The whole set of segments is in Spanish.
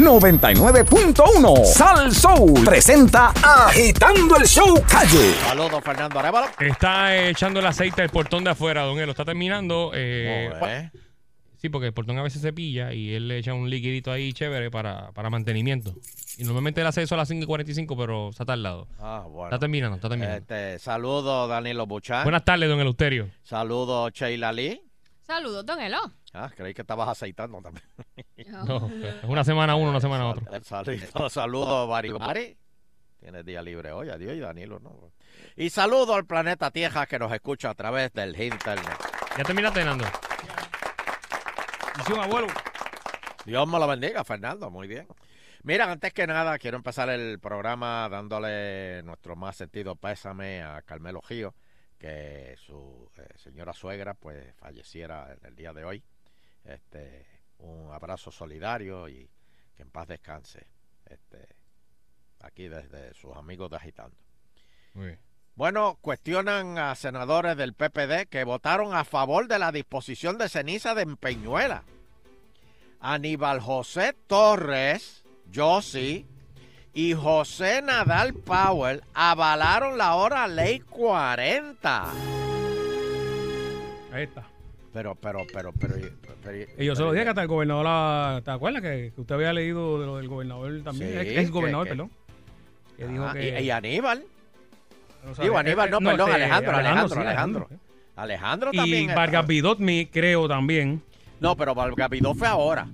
99.1 Sal Soul presenta Agitando el Show Calle. Saludos, Fernando Arevalo. Está eh, echando el aceite al portón de afuera, don Elo. Está terminando. eh, sí, porque el portón a veces se pilla y él le echa un liquidito ahí chévere para, para mantenimiento. Y normalmente él hace eso a las 5 y 45, pero está tardado. Ah, bueno. Está terminando, está terminando. Este, saludos, Danilo Buchan. Buenas tardes, don Eleuterio. Saludos, Sheila Lee. Saludos, don Elo. Ah, creí que estabas aceitando también. No, es una semana uno, una semana otro. Saludos, saludos, Bari Bari. Tienes día libre hoy, adiós, y Danilo, ¿no? Y saludo al planeta Tierra que nos escucha a través del internet. ¿Ya terminaste, Nando? Sí, un abuelo. Dios me lo bendiga, Fernando, muy bien. Mira, antes que nada, quiero empezar el programa dándole nuestro más sentido pésame a Carmelo Gío, que su eh, señora suegra pues falleciera en el día de hoy. Este, un abrazo solidario y que en paz descanse. Este, aquí desde sus amigos de Agitando. Muy bien. Bueno, cuestionan a senadores del PPD que votaron a favor de la disposición de ceniza de Empeñuela. Aníbal José Torres, Yossi y José Nadal Powell avalaron la hora ley 40. Ahí está. Pero, pero, pero, pero. pero- Y yo se lo dije que hasta el gobernador, ¿te acuerdas que, que usted había leído de lo del gobernador también? Sí, ex gobernador, que- perdón. Que dijo Ajá, que... y, y Aníbal. no digo, Aníbal, no, perdón, Alejandro, Alejandro, Alejandro. sí. Alejandro Y también. Vargas Vidotmi, creo también. No, pero Vargas fue ahora.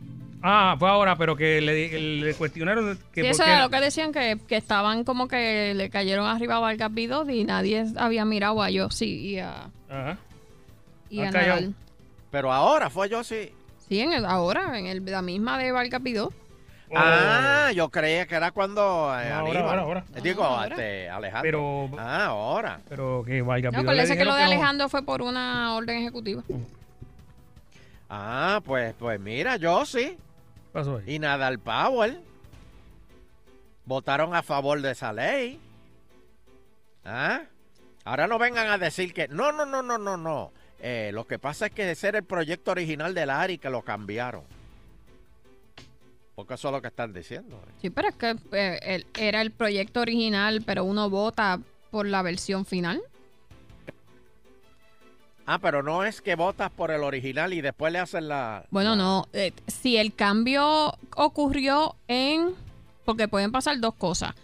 Ah, fue ahora, pero que le, le cuestionaron que Sí, eso era lo que decían que, que estaban como que le cayeron arriba a Vargas Vidot y nadie había mirado a Yossi y a, Ajá. y a. Nadal. Pero ahora fue yo sí. Sí, en el, ahora, en el, la misma de Vargas Vidot. Ah, yo creía que era cuando eh, No, ahora, ahora, ahora. Eh, Digo, Ah, ahora. este, Alejandro. Pero, Ah, ahora. pero que Vargas No, parece que lo de no. Alejandro fue por una orden ejecutiva. Ah, pues, pues mira, yo sí. ¿Qué pasó ahí? Y Nadal Powell votaron a favor de esa ley. ¿Ah? Ahora no vengan a decir que no, no, no, no, no, no. Eh, lo que pasa es que ese era el proyecto original del ARI que lo cambiaron. Porque eso es lo que están diciendo. Sí, pero es que eh, el- era el proyecto original, pero uno vota por la versión final. Ah, pero no es que votas por el original y después le hacen la... Bueno, la- no. eh, si el cambio ocurrió en. Porque pueden pasar dos cosas.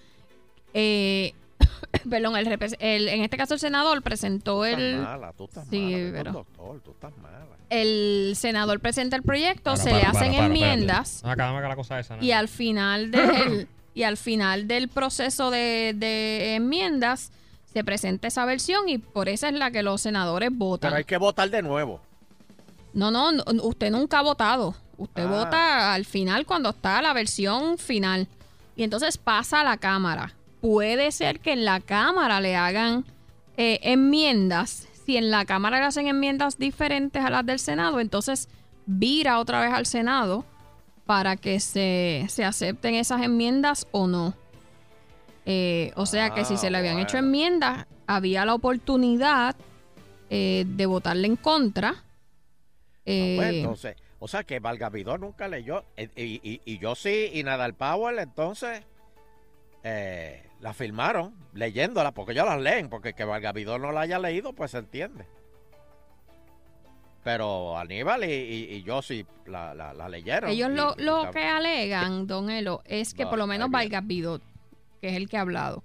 Eh, perdón, el, el- en este caso el senador presentó Tú estás el. mala, tú estás Sí, mala. pero- doctor, tú estás mala. El senador presenta el proyecto, Para, se para, le para, hacen para, enmiendas Ah, acá, acá la cosa esa. ¿no? y al final del y al final del proceso de, de enmiendas se presenta esa versión y por esa es la que los senadores votan. Pero hay que votar de nuevo. No, no, no, usted nunca ha votado. Usted Ah. vota al final cuando está la versión final. Y entonces pasa a la Cámara. Puede ser que en la Cámara le hagan eh, enmiendas. Si en la Cámara le hacen enmiendas diferentes a las del Senado, entonces vira otra vez al Senado para que se, se acepten esas enmiendas o no. Eh, o sea que si Ah, se le habían hecho enmiendas, había la oportunidad eh, de votarle en contra. Ah, Eh, pues, entonces, o sea que Valgavidó nunca leyó. eh, Y, y- y yo sí, y Nadal Powell, entonces, eh, la firmaron leyéndola, porque ellos las leen, porque que Valgavidó no la haya leído, pues se entiende. Pero Aníbal y, y, y yo sí la, la- la leyeron. ellos y- lo, que alegan, don Elo, es que No, por lo menos. Vargas Vidot, que es el que ha hablado,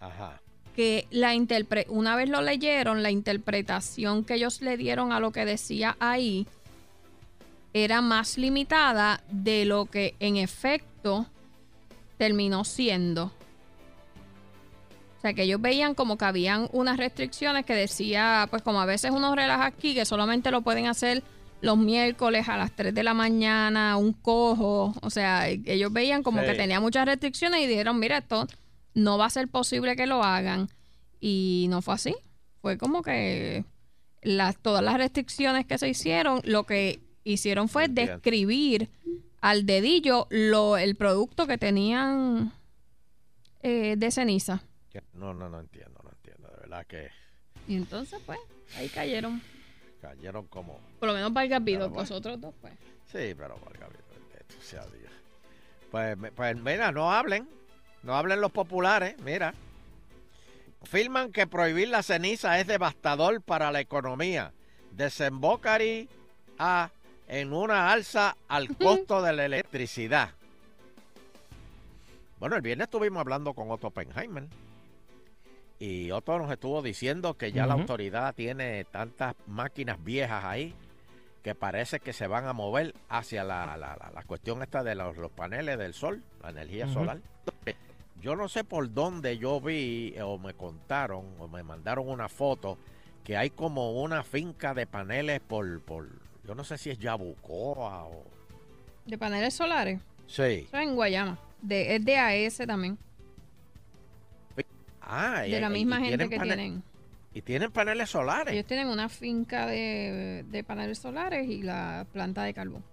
Ajá. que la interpre una vez lo leyeron, la interpretación que ellos le dieron a lo que decía ahí era más limitada de lo que en efecto terminó siendo. O sea, que ellos veían como que habían unas restricciones que decía, pues como a veces uno relaja aquí, que solamente lo pueden hacer los miércoles a las 3 de la mañana, un cojo. O sea, ellos veían como Sí. que tenía muchas restricciones y dijeron, mira, esto no va a ser posible que lo hagan. Y no fue así. Fue como que las, todas las restricciones que se hicieron, lo que hicieron fue describir al dedillo lo, el producto que tenían eh, de ceniza. No, no, no entiendo, no entiendo. De verdad que Y entonces, pues, ahí cayeron. Cayeron como... Por lo menos Vargas Vidot, Pero bueno. los otros dos, pues. Sí, pero Valgavidó, bendito sea Dios. Pues, pues mira, no hablen. No hablen los populares, mira. Afirman que prohibir la ceniza es devastador para la economía. Desembocaría a- en una alza al costo de la electricidad. Bueno, el viernes estuvimos hablando con Otto Oppenheimer. Y Otto nos estuvo diciendo que ya la autoridad tiene tantas máquinas viejas ahí que parece que se van a mover hacia la, la- la- la cuestión esta de los, los paneles del sol, la energía solar. Yo no sé por dónde yo vi eh, o me contaron o me mandaron una foto que hay como una finca de paneles por, por yo no sé si es Yabucoa o... De paneles solares. Sí. Eso es en Guayama. De, es de AES también. Ah, y- De la misma y gente que tienen. Y tienen paneles solares. Ellos tienen una finca de, de paneles solares y la planta de carbón.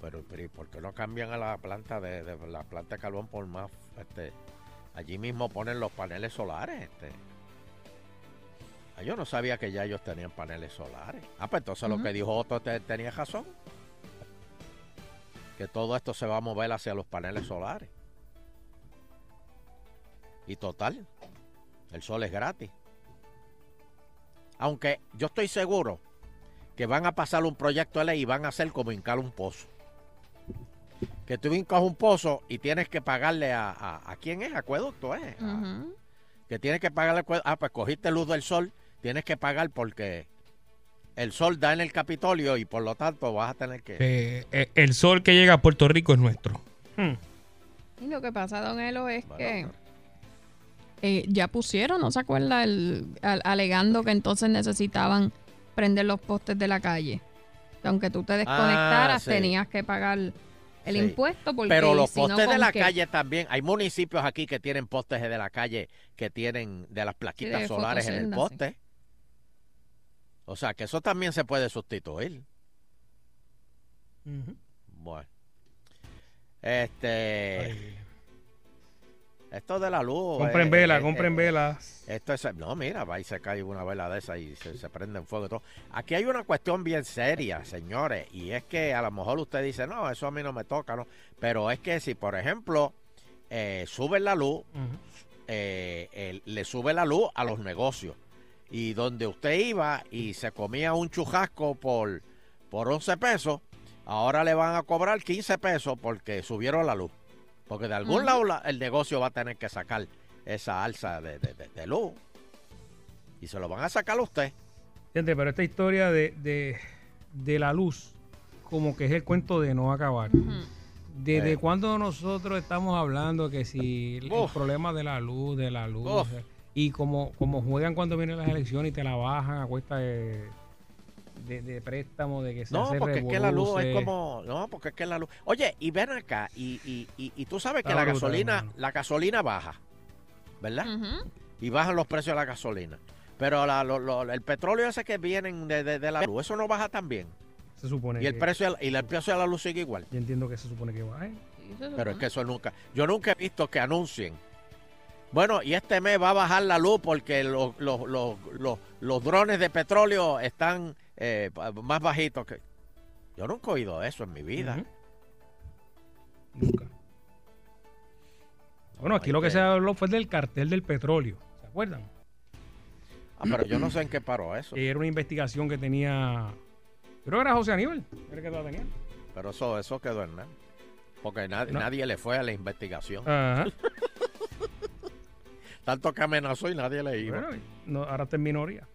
Pero, pero ¿y por qué no cambian a la planta de, de la planta de carbón por más este allí mismo ponen los paneles solares este Ah, yo no sabía que ya ellos tenían paneles solares ah pues entonces lo que dijo Otto te- tenía razón que todo esto se va a mover hacia los paneles solares y total el sol es gratis aunque yo estoy seguro que van a pasar un proyecto de ley y van a hacer como hincar un pozo. Que tú hincas un pozo y tienes que pagarle a, a, ¿a quién es? Acueducto, ¿eh? A-. Que tienes que pagarle. Ah, pues cogiste luz del sol, tienes que pagar porque el sol da en el Capitolio y por lo tanto vas a tener que. Eh, eh, el sol que llega a Puerto Rico es nuestro. Hmm. Y lo que pasa, don Elo, es Bueno, que pero- eh, ya pusieron, ¿no se acuerda? El, al- alegando que entonces necesitaban prender los postes de la calle. Que aunque tú te desconectaras, Ah, sí. tenías que pagar el Sí. impuesto. Porque Pero los si no, postes de ¿con la qué? calle también. Hay municipios aquí que tienen postes de la calle que tienen de las plaquitas de solares en el poste. O sea que eso también se puede sustituir. Bueno. Este. Esto de la luz. Compren eh, vela, eh, compren eh, velas. Esto es. No, mira, va y se cae una vela de esa y se, se prende en fuego y todo. Aquí hay una cuestión bien seria, señores. Y es que a lo mejor usted dice, no, eso a mí no me toca, ¿no? Pero es que si, por ejemplo, eh, suben la luz, eh, le sube la luz a los negocios. Y donde usted iba y se comía un chujasco por, por 11 pesos, ahora le van a cobrar 15 pesos porque subieron la luz. Porque de algún lado la- el negocio va a tener que sacar esa alza de, de- de- de luz. Y se lo van a sacar a usted. Gente, pero esta historia de, de, de la luz, como que es el cuento de no acabar. ¿Desde Eh. cuándo nosotros estamos hablando que si el Uf. problema de la luz, de la luz, Uf. y como, como juegan cuando vienen las elecciones y te la bajan a cuesta de, de, de préstamo, de que se No, hace porque es que la luz es como. No, porque es que la luz. Oye, y ven acá, y, y, y, y tú sabes que la brutal, gasolina, hermano. la gasolina baja, ¿verdad? Y bajan los precios de la gasolina. Pero la- lo- lo- el petróleo ese que vienen de, de- de la luz, eso no baja también. Se supone Y el que- precio y el precio de la luz sigue igual. Yo entiendo que se supone que baje. Sí, se Pero es que eso nunca, yo nunca he visto que anuncien. Bueno, y este mes va a bajar la luz porque los, los, los, los, los drones de petróleo están eh, más bajitos que... Yo nunca he oído eso en mi vida. Nunca. Bueno, aquí lo que se habló fue del cartel del petróleo. ¿Se acuerdan? Ah, pero yo no sé en qué paró eso. Era una investigación que tenía. Creo que era José Aníbal. Era el que la tenía. Pero eso, eso quedó en nada. Porque nadie, No. nadie le fue a la investigación. Ajá. Tanto que amenazó y nadie le iba. Bueno, no, ahora está en minoría.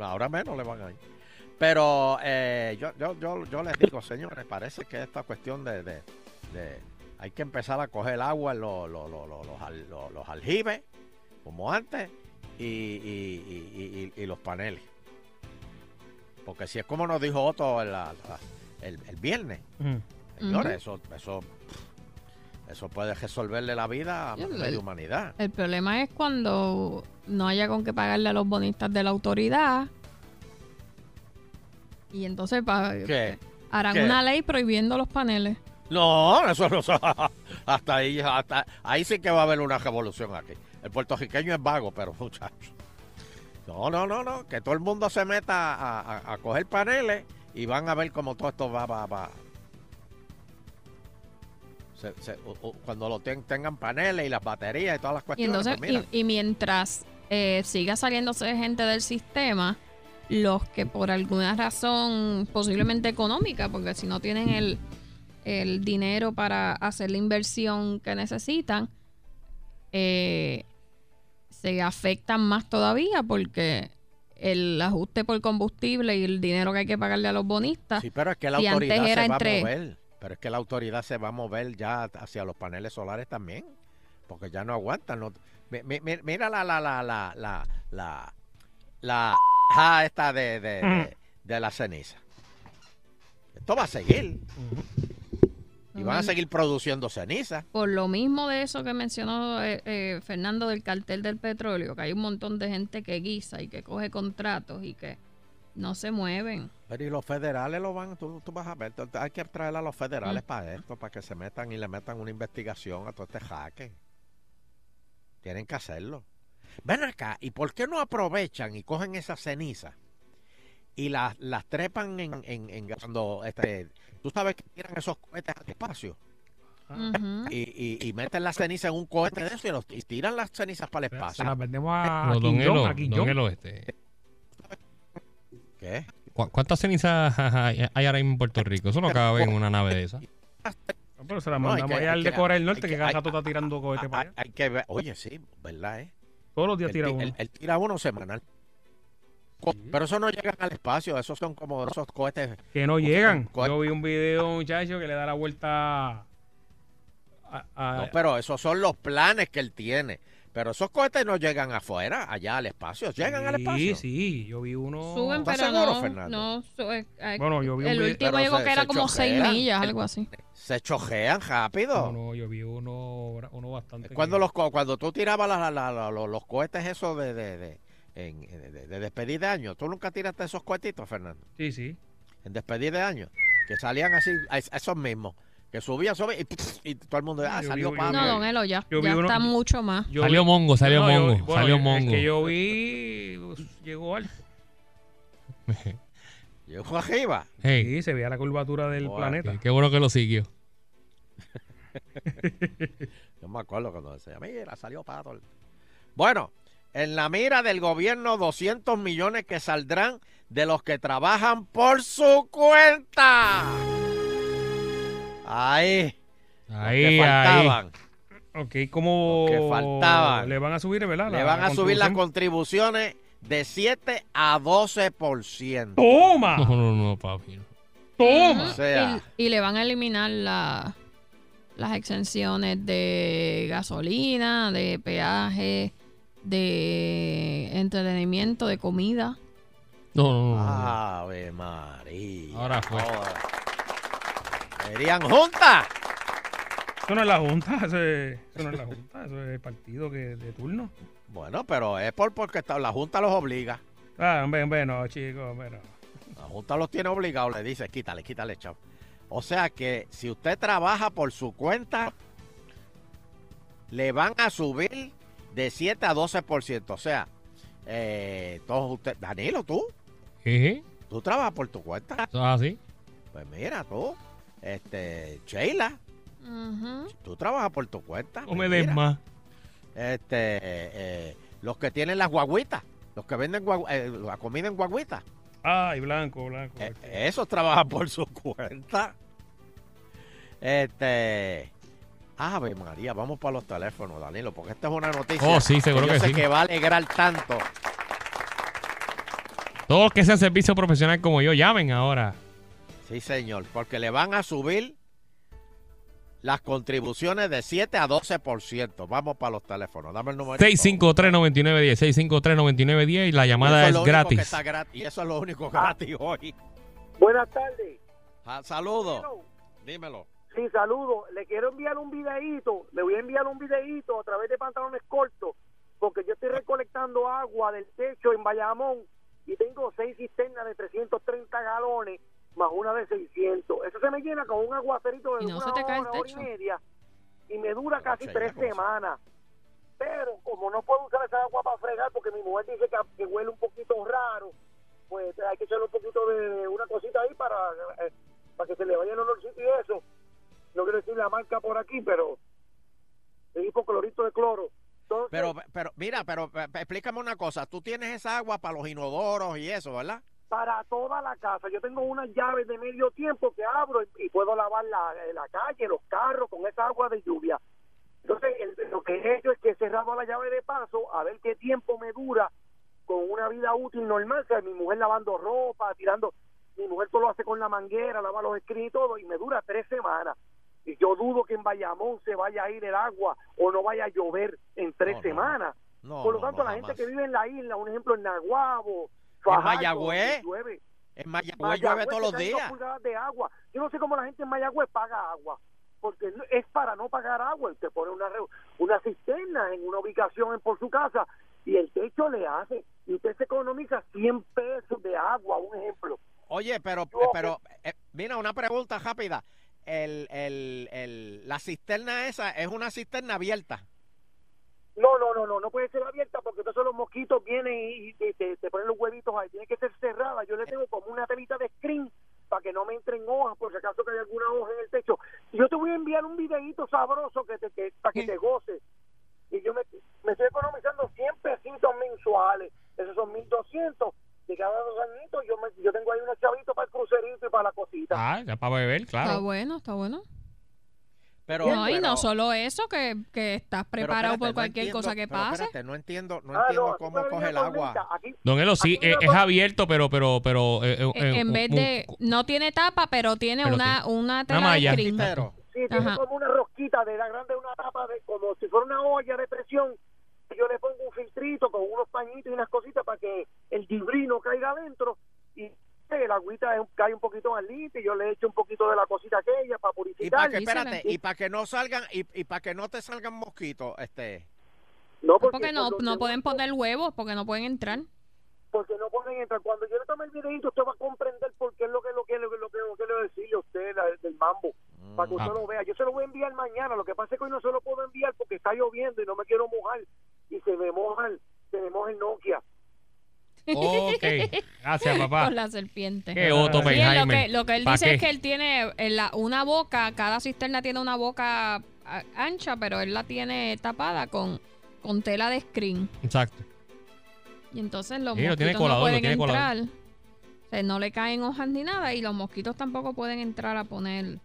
Ahora menos le van a ir. Pero eh, yo, yo, yo, yo les digo, señores, parece que esta cuestión de, de- de- hay que empezar a coger agua en lo- lo- lo- lo- los, al- lo- los aljibes, como antes, y, y- y- y- y los paneles. Porque si es como nos dijo Otto el, el- el viernes, señores, eso, eso, eso puede resolverle la vida a media humanidad. El problema es cuando no haya con qué pagarle a los bonistas de la autoridad. Y entonces harán ¿Qué? una ley prohibiendo los paneles. No, eso no hasta ahí, hasta ahí sí que va a haber una revolución aquí. El puertorriqueño es vago, pero muchachos. No, no, no, no, que todo el mundo se meta a, a- a coger paneles y van a ver cómo todo esto va, va, va, se- se- o- o cuando lo ten- tengan paneles y las baterías y todas las Y cuestiones. entonces, pues y, y mientras eh, siga saliéndose gente del sistema, los que por alguna razón, posiblemente económica, porque si no tienen el, el dinero para hacer la inversión que necesitan, eh, se afectan más todavía porque el ajuste por combustible y el dinero que hay que pagarle a los bonistas. Sí, pero es que la si autoridad antes se va entre- a mover. Pero es que la autoridad se va a mover ya hacia los paneles solares también. Porque ya no aguantan. no- mi- mi- mi- mira la, la, la, la, la, la, la, ja esta de, de, de, de la ceniza. Esto va a seguir. Y van a seguir produciendo ceniza. Por lo mismo de eso que mencionó eh, eh, Fernando del cartel del petróleo, que hay un montón de gente que guisa y que coge contratos y que no se mueven. Pero y los federales lo van, tú, tú vas a ver, tú- hay que traer a los federales Mm. para esto, para que se metan y le metan una investigación a todo este jaque. Tienen que hacerlo. Ven acá, ¿y por qué no aprovechan y cogen esas cenizas y las, las trepan en, en, en- cuando este, tú sabes que tiran esos cohetes al espacio y, y, y meten la ceniza en un cohete de eso y, los, y tiran las cenizas para el Se espacio? las vendemos a, No, a don a este, ¿Qué? ¿cu- ¿Cuántas cenizas hay hay ahora mismo en Puerto Rico? Eso no cabe en una nave de esa. No, pero se No, hay mandamos que- allá al de Corea del Norte, que- que cada rato está tirando cohetes para allá. hay que ver, oye, sí, ¿verdad? Eh? Todos los días tira ti- uno. él- tira uno semanal. Pero eso no llegan al espacio, esos son como esos cohetes. Que no llegan. Yo vi un video de un muchacho que le da la vuelta a, a- No, pero esos son los planes que él tiene. Pero esos cohetes no llegan afuera, allá al espacio. Llegan al Sí, espacio. sí, yo vi uno. Suben, ¿Estás pero seguro, no. Fernando? no su- eh, eh, Bueno, yo vi el último se- que era se como 6 choquean. millas, algo así. Se chojean rápido. No, no, yo vi uno, uno bastante. Cuando, que- los, co- cuando tú tirabas la- la- la- los, los cohetes esos de, de, de, en- de- de- de despedir de año, ¿tú nunca tiraste esos cohetitos, Fernando? Sí, sí. En despedir de año. Que salían así, esos mismos. Que subían, subían y, y todo el mundo, ah, Yo salió vi-. No, don Elo, ya, Yo ya uno- está mucho más. Yo Salió vi- Mongo, salió No, yo- Mongo, bueno, salió Mongo. El que yo vi pues, llegó alto. Llegó arriba. Hey, Sí, se veía la curvatura del planeta. qué, qué bueno que lo siguió. Yo me acuerdo cuando decía, mira, salió Pato. Bueno, en la mira del gobierno, 200 millones que saldrán de los que trabajan por su cuenta. Ahí. los Ahí, que ahí. faltaban. Ok, como que faltaban. le van a subir, ¿verdad? Le van a subir las contribuciones de 7 a 12%. ¡Toma! No, no, no, papi. ¡Toma! O sea, Y, y le van a eliminar la- las exenciones de gasolina, de peaje, de entretenimiento, de comida. No, no, no, no. Ave María. Ahora fue. Ahora. Serían juntas. Eso no es la Junta, eso, es, eso no es la Junta, eso es el partido que, de turno. Bueno, pero es por porque está- la Junta los obliga. Ah, hombre, hombre, no, chicos, hombre, no. La Junta los tiene obligados, le dice, quítale, quítale, chavo. O sea que si usted trabaja por su cuenta, le van a subir de 7 a 12%. O sea, eh, todos ustedes, Danilo, tú, tú trabajas por tu cuenta. eso es así. Pues mira, tú, este, Sheila, Ujú. tú trabajas por tu cuenta. No Pues me des mira, más. Este, eh, eh, los que tienen las guaguitas, los que venden guagu- eh, la comida en guaguitas. Ay, blanco, blanco. Eh, esos trabajan por su cuenta. Este. Ave María, vamos para los teléfonos, Danilo, porque esta es una noticia. Oh, sí, seguro yo que sé sí. que va a alegrar tanto. Todos los que sean servicio profesional como yo, llamen ahora. Sí, señor, porque le van a subir las contribuciones de 7 a 12%. Vamos para los teléfonos. Dame el número. 653-9910, 653-9910 y la llamada es gratis. y eso es lo único gratis hoy. Buenas tardes. Ah, Saludos. Dímelo. Sí, saludo. Le quiero enviar un videíto. Le voy a enviar un videíto a través de pantalones cortos porque yo estoy recolectando agua del techo en Bayamón y tengo seis cisternas de 330 galones más una de 600. Eso se me llena con un aguacerito de Y no una se te cae el hora, hora y techo. media y me dura casi tres llena, ¿cómo se- semanas. Pero como no puedo usar esa agua para fregar porque mi mujer dice que, que huele un poquito raro, pues hay que echarle un poquito de una cosita ahí para, eh, para que se le vaya el olorcito y eso. No quiero decir la marca por aquí, pero es hipoclorito de cloro. Entonces, Pero, pero, mira, pero eh, explícame una cosa. Tú tienes esa agua para los inodoros y eso, ¿verdad? Para toda la casa. Yo tengo unas llaves de medio tiempo que abro y, y puedo lavar la, la calle, los carros con esa agua de lluvia. Entonces, el- lo que he hecho es que he cerrado la llave de paso a ver qué tiempo me dura con una vida útil normal. O sea, mi mujer lavando ropa, tirando. Mi mujer todo lo hace con la manguera, lava los screens y todo, y me dura tres semanas. Y yo dudo que en Bayamón se vaya a ir el agua o no vaya a llover en tres No, semanas. No, Por lo tanto, la gente que vive en la isla, un ejemplo en Naguabo, En Fajardo, Mayagüez. donde llueve, En Mayagüez Mayagüez llueve todos los días. de agua. Yo no sé cómo la gente en Mayagüez paga agua, porque es para no pagar agua. Usted pone una, una cisterna en una ubicación en- por su casa y el techo le hace. Y usted se economiza 100 pesos de agua, un ejemplo. Oye, pero, Yo- pero, eh, mira, una pregunta rápida. El, el, el, la cisterna esa es una cisterna abierta. No, no, no, no, no puede ser abierta porque entonces los mosquitos vienen y, y te, ponen los huevitos ahí. Tiene que ser cerrada. Yo le tengo como una telita de screen para que no me entren hojas, por si acaso que hay alguna hoja en el techo. Y yo te voy a enviar un videíto sabroso que te, que, para que te goces. Y yo me, me estoy economizando 100 pesitos mensuales. Esos son 1200. De cada dos añitos yo, me, yo tengo ahí unos chavitos para el crucerito y para la cosita. Ah, ya para beber, Está claro. bueno, está bueno. Pero, no, y pero- no solo eso, que, que estás preparado espérate, por no cualquier entiendo- cosa que pase. espérate, no entiendo, no Ah, entiendo cómo coge el agua. Aquí, Don Elo, sí, Aquí es, abierto, pero, pero, pero... eh, eh, Eh, en eh, vez de. un- No tiene tapa, pero tiene Pero una, una tela malla. de. Pero, Sí, tiene Ajá. como una rosquita de la grande, una tapa de como si fuera una olla de presión. Yo le pongo un filtrito con unos pañitos y unas cositas para que el gibrino caiga adentro el agüita es cae un poquito más limpia y yo le echo un poquito de la cosita aquella para y para purificar. que, espérate, y para que no salgan, y, y para que no te salgan mosquitos, este, No, Porque no, no que- pueden poner huevos, porque no pueden entrar. Porque no pueden entrar. Cuando yo le tome el videito, usted va a comprender por qué es lo que lo que lo que lo que, lo que le decirle a usted la- del mambo. Para que usted Ah. lo vea. Yo se lo voy a enviar mañana. Lo que pasa es que hoy no se lo puedo enviar porque está lloviendo y no me quiero mojar. Y se me moja el, se me moja el Nokia. Ok, gracias, papá. Con la serpiente. Qué Otto Sí, lo que, lo que él ¿Pa' dice qué? es que él tiene en la- una boca, cada cisterna tiene una boca ancha, pero él la tiene tapada con, con tela de screen. Exacto. Y entonces los Sí, lo tiene mosquitos colador, no pueden tiene entrar. O sea, no le caen hojas ni nada y los mosquitos tampoco pueden entrar a poner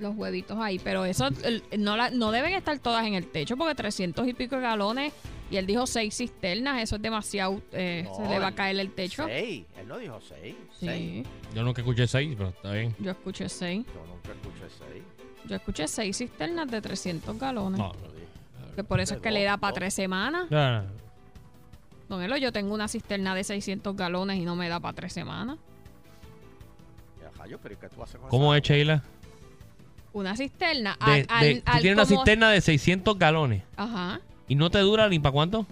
los huevitos ahí. Pero eso no, la- no deben estar todas en el techo porque 300 y pico de galones y él dijo seis cisternas, eso es demasiado, eh, No, se le va a caer el techo. seis, él no dijo seis, Sí, seis. Yo nunca escuché seis, pero está bien. yo escuché seis. Yo nunca escuché seis. Yo escuché seis cisternas de 300 galones. No, dije, Que por eso es que le da para tres semanas. no, no. Don Elo, yo tengo una cisterna de 600 galones y no me da para tres semanas. "Ya, rayo, pero ¿y qué tú haces con ¿Cómo es, Sheila? Una cisterna. De- al- al- de- tú al tienes una como- cisterna de 600 galones Ajá. Y no te dura ni para cuánto.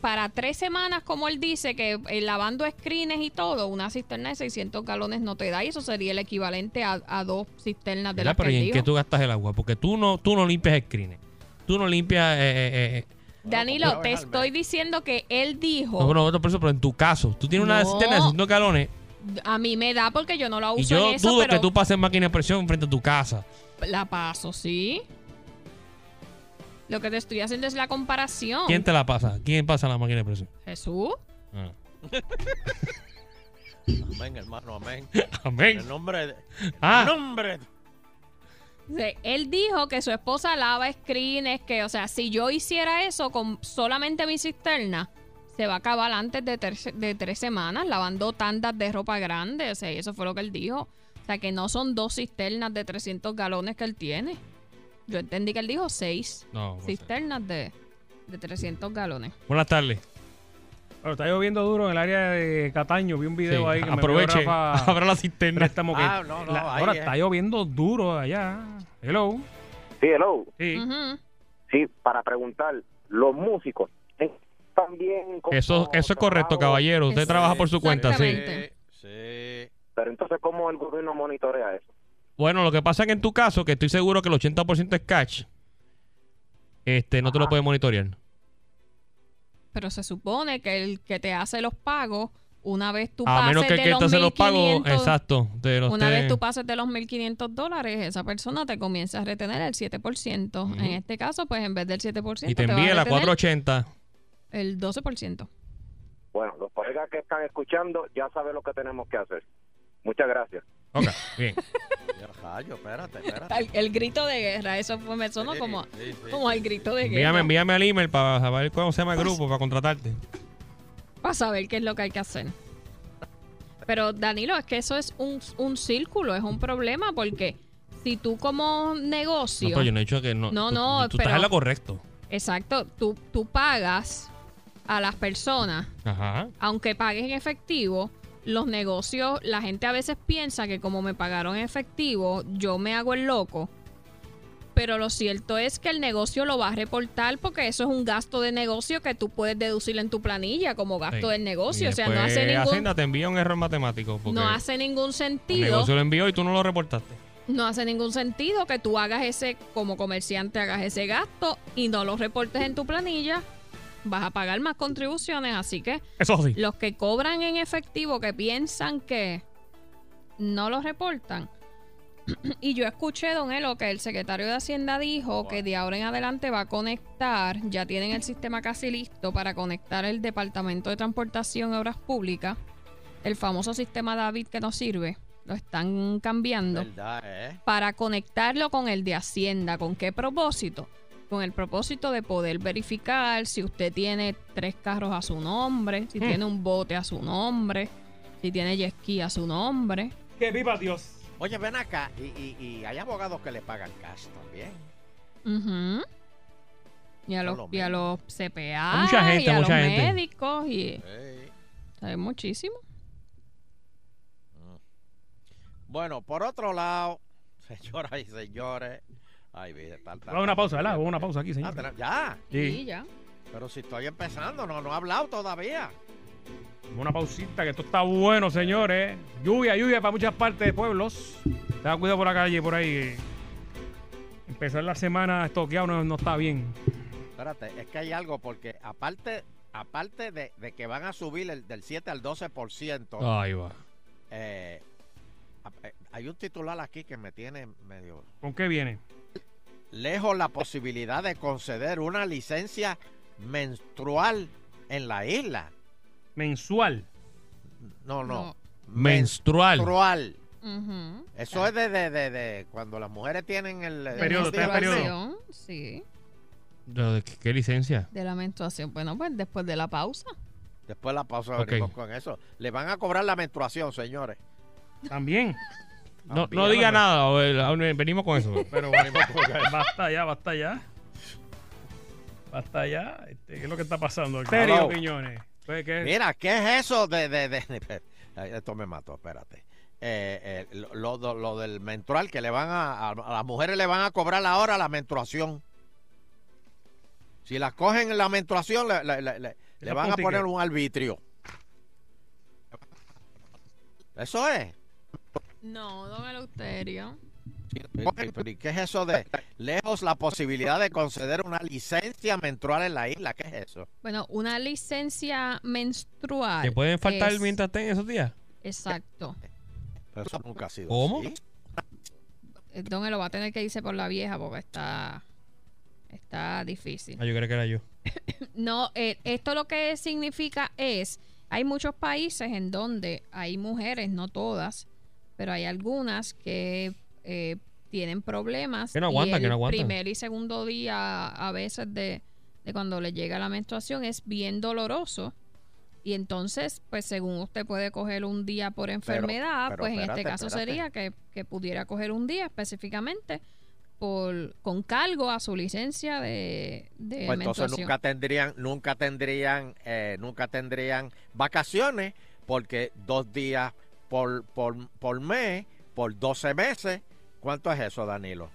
Para tres semanas, como él dice, que eh, lavando screens y todo, una cisterna de 600 galones no te da. Y eso sería el equivalente a, a dos cisternas de las Pero que ¿y en qué tú gastas el agua? Porque tú no, tú no limpias screens. Tú no limpias... Eh, eh, eh, Danilo, Bueno, te estoy diciendo que él dijo, no, bueno, no, por eso, pero en tu caso, tú tienes una No. cisterna de 600 galones a mí me da porque yo no la uso y yo en eso, dudo pero que tú pases máquina de presión frente a tu casa. la paso, ¿sí? Lo que te estoy haciendo es la comparación. ¿Quién te la pasa? ¿Quién pasa la máquina de presión? Jesús. Ah. Amén, hermano, amén. Amén. En el nombre de... Ah. el nombre de- Sí, Él dijo que su esposa lava screens, que, o sea, si yo hiciera eso con solamente mi cisterna, se va a acabar antes de, de tres semanas lavando tandas de ropa grande. O sea, y eso fue lo que él dijo. O sea, que no son dos cisternas de 300 galones que él tiene. Yo entendí que él dijo seis No, cisternas de, de 300 galones. Buenas tardes. Pero está lloviendo duro en el área de Cataño. Vi un video Sí, ahí que aproveche, me envió Rafa abra la cisterna. préstamo que Ah, no, no, la- ahí ahora es. está lloviendo duro allá. Hello. Sí, hello. Sí. Sí, para preguntar, los músicos también... Eso, eso es correcto, caballero. Usted trabaja por su cuenta, sí. Sí. Pero entonces, ¿cómo el gobierno monitorea eso? Bueno, lo que pasa es que en tu caso, que estoy seguro que el 80% es catch, este, no te lo puede monitorear. Pero se supone que el que te hace los pagos Una vez tú A pases menos que de que los pagos, 1500 exacto. De los Una te- vez tú pases de los 1.500 dólares, esa persona te comienza a retener el 7%. En este caso, pues en vez del 7%, y te va a envíe la retener 480. el 12%. Bueno, los colegas que están escuchando ya saben lo que tenemos que hacer. Muchas gracias. Ok, bien. Ya, rayo, espérate, espérate. El, el grito de guerra, eso fue, me sonó Sí, como, sí, sí. como el grito de Envíame, guerra. envíame al email para saber cómo se llama el grupo, para contratarte. Para saber qué es lo que hay que hacer. Pero Danilo, es que eso es un, un círculo, es un problema, porque si tú como No, negocio... pero yo no he dicho que no. No, tú- no, Tú pero- estás en lo correcto. Exacto, tú, tú pagas a las personas Ajá. aunque pagues en efectivo, los negocios, la gente a veces piensa que como me pagaron en efectivo, yo me hago el loco. Pero lo cierto es que el negocio lo va a reportar porque eso es un gasto de negocio que tú puedes deducir en tu planilla como gasto Sí. del negocio. Y O sea, no hace ningún, Hacienda te envía un error matemático. Porque no hace ningún el sentido. negocio lo envió y tú no lo reportaste. No hace ningún sentido que tú hagas ese, como comerciante, hagas ese gasto y no lo reportes en tu planilla. Vas a pagar más contribuciones, así que Eso sí. los que cobran en efectivo que piensan que no lo reportan. Y yo escuché, don Elo, que el secretario de Hacienda dijo que de ahora en adelante va a conectar, ya tienen el sistema casi listo para conectar el Departamento de Transportación y Obras Públicas, el famoso sistema David que no sirve, lo están cambiando ¿Verdad, eh? para conectarlo con el de Hacienda. ¿Con qué propósito? Con el propósito de poder verificar si usted tiene tres carros a su nombre, si tiene un bote a su nombre, si tiene jet ski a su nombre. Que viva Dios. Oye, ven acá. Y, y, y hay abogados que le pagan cash también. Ujú. Y a los, lo y a los CPA, Hay mucha gente, y a mucha los gente. médicos, y hay muchísimo. Bueno, por otro lado, señoras y señores. Ay, tal, tal, Vamos a una pausa, ¿verdad? Vamos a una pausa aquí, Ah, señor. tenemos- ya. Sí, ya. Pero si estoy empezando, no, no he hablado todavía. una pausita, que esto está bueno, señores. Lluvia, lluvia para muchas partes de pueblos. Tenga cuidado por la calle, por ahí. Empezar la semana estoqueado no, no está bien. Espérate, es que hay algo, porque aparte aparte de, de que van a subir el, del 7 al 12%, Ahí va. eh, eh, hay un titular aquí que me tiene medio ¿Con qué viene? Lejos la posibilidad de conceder una licencia menstrual en la isla. Mensual. No, no. Menstrual. Menstrual. Eso es de, de, de, de cuando las mujeres tienen el... el- Periodo, en periodo. Menstruación, Sí, de- ¿Qué, qué licencia? de la menstruación. Bueno, pues después de la pausa. Después la pausa con eso. Le van a cobrar la menstruación, señores. También. No, no diga nada, o el- venimos con eso. Pero venimos con- basta ya, basta ya. Basta ya. Este, ¿Qué es lo que está pasando? Serio, Hello. Quiñones. Pues, ¿qué? Mira, ¿qué es eso de... de, de- Ay, Esto me mató, espérate. Eh, eh, lo, lo- lo del menstrual, que le van a, a, a las mujeres le van a cobrar ahora la menstruación. Si las cogen en la menstruación, le, le- le- le- le Eso van a poner un arbitrio. Eso es. No, don Eleuterio. ¿Y qué es eso de lejos la posibilidad de conceder una licencia menstrual en la isla? ¿Qué es eso? Bueno, una licencia menstrual. ¿Te pueden faltar es- mientras estén esos días? Exacto. Pero eso nunca ha sido ¿Cómo? así. Eh, Don Elo va a tener que irse por la vieja porque está, está difícil. Ah, yo creo que era yo. No, eh, esto lo que significa es, hay muchos países en donde hay mujeres, no todas, pero hay algunas que eh, tienen problemas. Que no aguantan, el que no aguantan. primer y segundo día a veces de, de cuando le llega la menstruación es bien doloroso. Y entonces, pues según usted puede coger un día por enfermedad, pero pues en este caso espérate. sería que, que pudiera coger un día específicamente por con cargo a su licencia de, de Pues entonces nunca tendrían, nunca tendrían, eh, nunca tendrían vacaciones porque dos días por, por, por mes, por 12 meses. ¿Cuánto es eso, Danilo?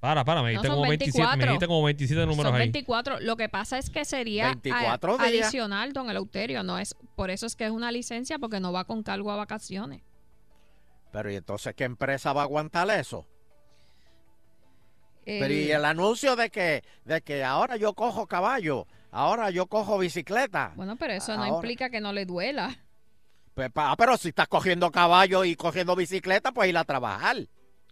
Para, para, me dijiste, son como 27, me 24. dijiste como 27 números Son ahí. 24. Lo que pasa es que sería 24 a- adicional, don Eleuterio. No es, por eso es que es una licencia porque no va con cargo a vacaciones. Pero ¿y entonces qué empresa va a aguantar eso? Pero y el anuncio de que, de que ahora yo cojo caballo, ahora yo cojo bicicleta. bueno, pero eso no implica que no le duela. Pues, pa- pero si estás cogiendo caballo y cogiendo bicicleta, pues ir a trabajar.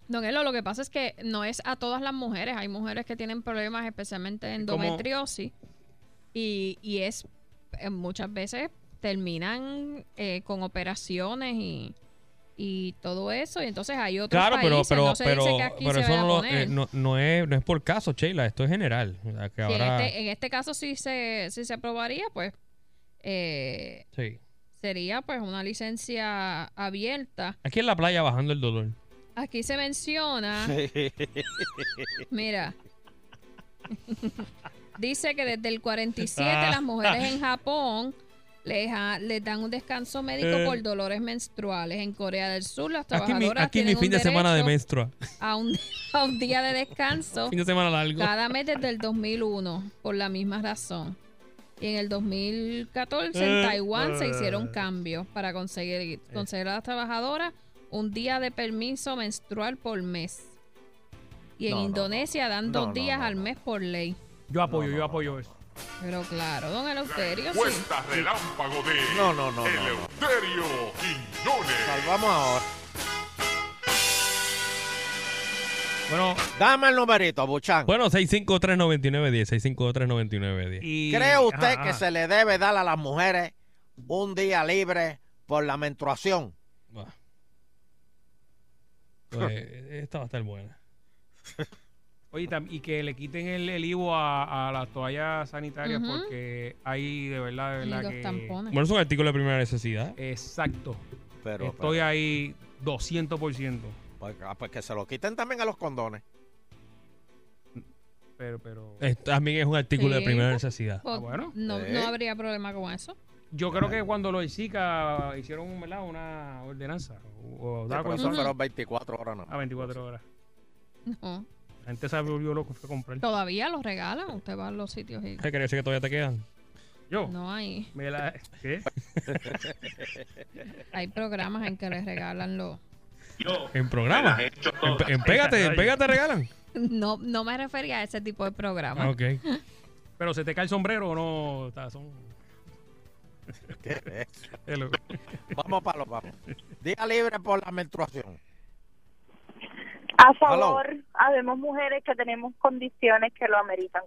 Don Elo, lo que pasa es que no es a todas las mujeres. Hay mujeres que tienen problemas, especialmente endometriosis. Y, y es eh, muchas veces terminan eh, con operaciones y, y todo eso. Y entonces hay otros Claro, pero, países, pero, no se pero, dice que aquí pero se eso no, eh, no, no es, no es por caso, Sheila, esto es general. O sea, que Si en, este, en este caso sí se, sí se aprobaría, pues eh, sí. Sería pues una licencia abierta. Aquí en la playa bajando el dolor. Aquí se menciona, mira, dice que desde el 47 las mujeres en Japón les, ha- les dan un descanso médico Eh. por dolores menstruales. En Corea del Sur las Aquí mi, trabajadoras aquí mi tienen fin un de semana de menstrua. a un, a un día de descanso Fin de semana largo. cada mes desde el 2001 por la misma razón. Y en el 2014 en Eh, Taiwán se eh. hicieron cambios para conseguir conceder a las trabajadoras un día de permiso menstrual por mes. Y en No, no, Indonesia dan dos No, días no, al mes por ley. Yo apoyo, yo apoyo eso. Pero claro, don Eleuterio, sí. Cuesta relámpago de No, no, no, no, no. Eleuterio Quiñones. Salvamos ahora. Bueno, Dame el numerito, Buchan. Bueno, 653-9910, 653-9910. y... ¿Cree usted ajá, que ajá. se le debe dar a las mujeres un día libre por la menstruación? Bah. Pues, esta va a estar buena. Oye, y que le quiten el, el IVO a, a las toallas sanitarias porque hay de verdad, de verdad que... tampones. Bueno, es un artículo de primera necesidad. Exacto. Pero, Estoy pero- ahí 200%. Pues, ah, pues que se lo quiten también a los condones. Pero, pero... Esto también es un artículo de primera necesidad. Pues, Ah, bueno. no, Sí. no habría problema con eso. Yo creo que cuando los Zika hicieron ¿verdad? una ordenanza o, o Sí, pero con eso Ujú. fueron 24 horas más. a 24 horas. No. La gente se volvió loco fue a comprar. Todavía los regalan. Usted va a los sitios y ¿Qué quiere decir que todavía te quedan? Yo. no hay. Me la- ¿Qué? Hay programas en que les regalan los. ¿En programa? En, en Pégate, en Pégate regalan. No, no me refería a ese tipo de programa. Ah, ok. Pero se te cae el sombrero o no. Está- son- ¿Qué es Vamos para los vamos. Día libre por la menstruación. A favor, habemos mujeres que tenemos condiciones que lo ameritan.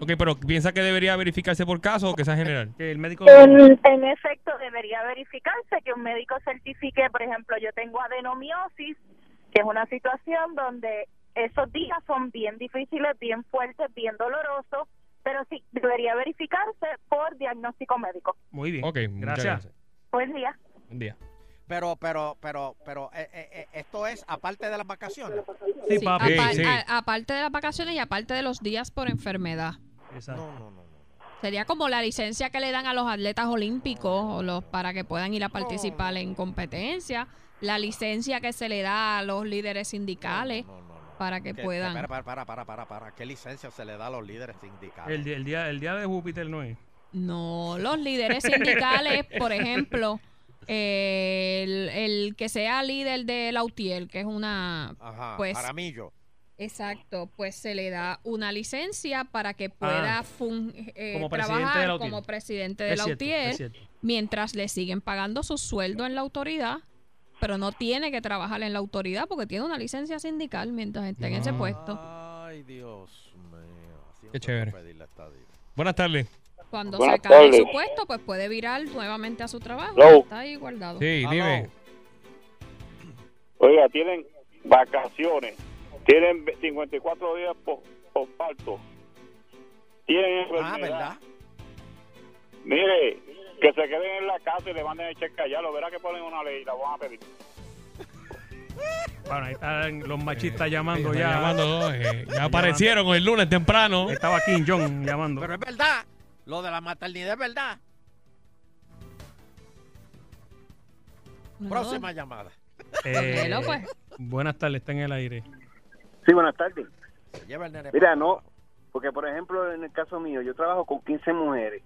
Ok, pero ¿piensa que debería verificarse por caso o que sea general? que el médico. En, en efecto, debería verificarse que un médico certifique, por ejemplo, yo tengo adenomiosis, que es una situación donde esos días son bien difíciles, bien fuertes, bien dolorosos, pero sí, debería verificarse por diagnóstico médico. Muy bien. Ok, gracias. gracias. Buen día. Buen día. Pero, pero, pero, pero, eh, eh, eh, esto es aparte de las vacaciones. Sí, Sí, papi. apar- sí. a- aparte de las vacaciones y aparte de los días por enfermedad. Exacto. No, no, no, no. Sería como la licencia que le dan a los atletas olímpicos o los para que puedan ir a participar en competencia, la licencia que se le da a los líderes sindicales No, no, no, no. para que ¿Qué- puedan. Para, para, para, para, para, para. ¿Qué licencia se le da a los líderes sindicales? El, el día, el día de Júpiter no es. No, los líderes sindicales, por ejemplo, eh, el, el que sea líder de la UTIEL, que es una Ajá, pues, Jaramillo. Exacto, pues se le da una licencia para que pueda fun- eh, Ah. Como presidente trabajar de la UTIER. como presidente de Es la cierto, UTIER, mientras le siguen pagando su sueldo en la autoridad, pero no tiene que trabajar en la autoridad porque tiene una licencia sindical mientras esté en ese Ah. puesto. Ay, Dios mío. Qué chévere. Buenas tardes. Cuando Buenas se cae de su tardes. puesto, pues puede virar nuevamente a su trabajo. Hello. Está ahí guardado. Sí, Hello. dime. Oiga, tienen vacaciones, tienen 54 días por, por parto, tienen Ah, enfermedad. ¿verdad? Mire, que se queden en la casa y le manden el cheque allá, lo verá que ponen una ley y la van a pedir. Bueno, ahí están los machistas llamando Sí, ya. llamando, eh, ya aparecieron el lunes temprano. Estaba Kim Jong llamando. Pero es verdad. Lo de la maternidad es verdad. Próxima llamada. Eh, pues. buenas tardes, está en el aire. Sí, buenas tardes. Se lleva el nene Mira, no, porque por ejemplo en el caso mío, yo trabajo con 15 mujeres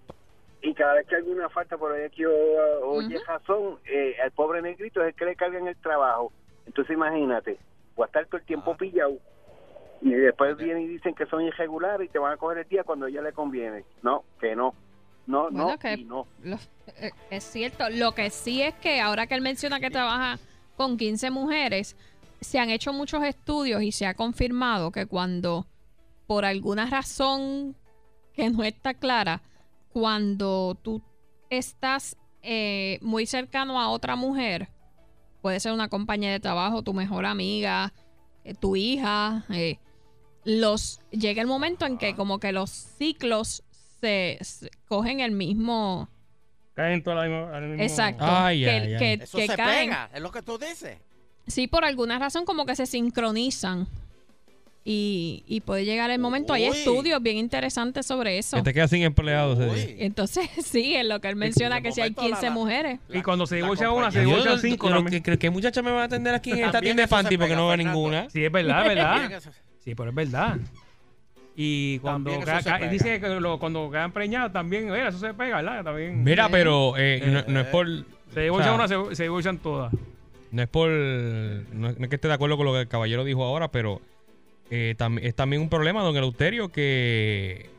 y cada vez que hay alguna falta por ahí que yo uh, oye Ujú. razón, eh, al pobre negrito es el que le cargan el trabajo. Entonces imagínate, voy a estar todo el tiempo Ah. pillado y después vienen y dicen que son irregulares y te van a coger el día cuando ya le conviene. No, que no. No, Bueno, no, que- y no. Lo- eh, es cierto. Lo que sí es que ahora que él menciona que trabaja con 15 mujeres, se han hecho muchos estudios y se ha confirmado que cuando, por alguna razón que no está clara, cuando tú estás eh, muy cercano a otra mujer, puede ser una compañera de trabajo, tu mejor amiga, eh, tu hija, eh, los llega el momento en que como que los ciclos se, se cogen el mismo Caen toda la misma. al mismo- Exacto. Ay, que, ay, ay. que- Eso que se caen. pega, es lo que tú dices. Sí, por alguna razón como que se sincronizan. Y, y puede llegar el momento. Hay estudios bien interesantes sobre eso. Que te quedas sin empleados. Entonces, sí, en lo que él menciona que si hay momento la- 15 la- mujeres. Y cuando se divorcia una, se no- cinco. también. que, que, que muchacha me va a atender aquí en esta tienda de Fanti porque no veo ninguna. Sí, es verdad, es verdad. Sí, pero es verdad. Y cuando También eso ca- se ca- pega. dice que lo- cuando quedan preñados también, mira, eso se pega, ¿verdad? También. Mira, pero eh, no, no es por. Se divorcian o sea, una, se, se divorcian todas. No es por. No es no es que esté de acuerdo con lo que el caballero dijo ahora, pero eh, tam- es también un problema, don Eleuterio, que.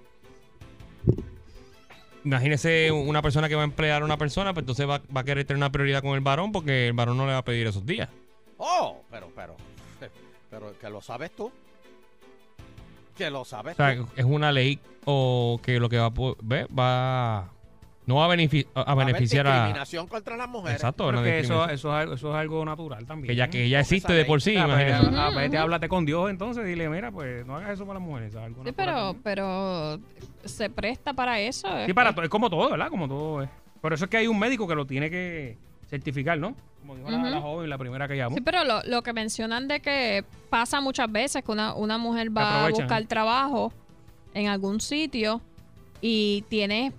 Imagínese una persona que va a emplear a una persona, pues entonces va, va a querer tener una prioridad con el varón porque el varón no le va a pedir esos días. Oh, pero, pero, pero que lo sabes tú. Que lo sabes O sea, es una ley o que lo que va a po- ve, va no va a, benefi- a a beneficiar a discriminación contra las mujeres. exacto que eso, eso, es algo, eso es algo natural también. que ya que ya existe de por sí, Ah, pues, imagínate. ah, vete, ujú. háblate con Dios entonces, dile, mira, pues no hagas eso para las mujeres. es algo Sí, pero, también. pero se presta para eso. Sí, para es como todo, ¿verdad? Como todo es. Por eso es que hay un médico que lo tiene que certificar, ¿no? Como dijo la- joven, la primera que llamó. Sí, pero lo, lo que mencionan de que pasa muchas veces que una, una mujer va a buscar trabajo en algún sitio y tiene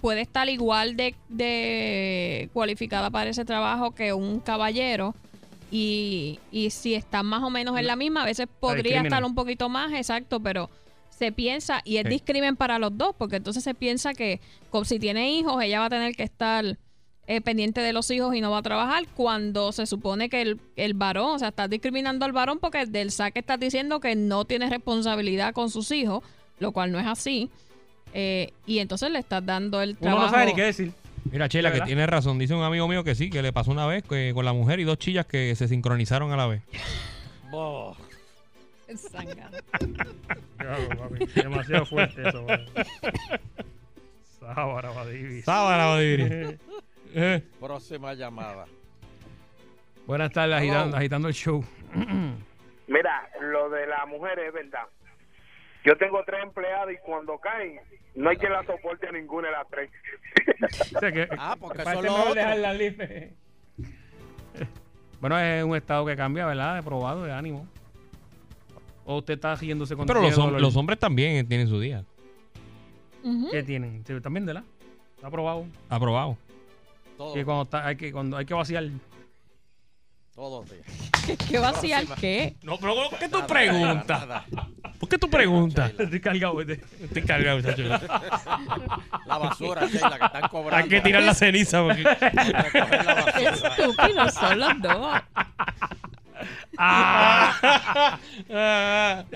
puede estar igual de, de cualificada para ese trabajo que un caballero y, y si están más o menos en la misma, a veces podría estar un poquito más, exacto, pero se piensa, y es Sí. discrimen para los dos, porque entonces se piensa que como si tiene hijos, ella va a tener que estar eh, pendiente de los hijos y no va a trabajar, cuando se supone que el, el varón, o sea, estás discriminando al varón porque del saque estás diciendo que no tiene responsabilidad con sus hijos, lo cual no es así. eh, y entonces le estás dando el Uno trabajo. no sabe ni qué decir. Mira, Chela, que tiene razón. Dice un amigo mío que sí, que le pasó una vez que, con la mujer y dos chillas que se sincronizaron a la vez. Boh. Zángano. Claro, papi, Demasiado fuerte eso. Sábara, Badivis. Sábana, Badiri. Eh, Próxima llamada. Buenas tardes, agitando, agitando el show. Mira, lo de las mujeres es verdad. Yo tengo tres empleadas y cuando caen, no hay quien la soporte a ninguna de las tres. O sea que- Ah, porque parece eso es lo mejor otro. dejarla libre. Bueno, es un estado que cambia, ¿verdad? De probado, de ánimo. O usted está siguiéndose con pero los, hom- dolor. los hombres también tienen su día. ¿Qué tienen? También, ¿verdad? Está probado. Aprobado. Todo, Que cuando está, hay que, cuando hay que vaciar. todos los días. ¿Qué, vaciar qué? No, pero ¿por qué tú preguntas? ¿Por qué tú preguntas? Estoy cargado. Estoy cargado, muchacho. La basura, Sheila, que están cobrando. Hay que tirar la ceniza porque... Estúpidos son los dos. Ah,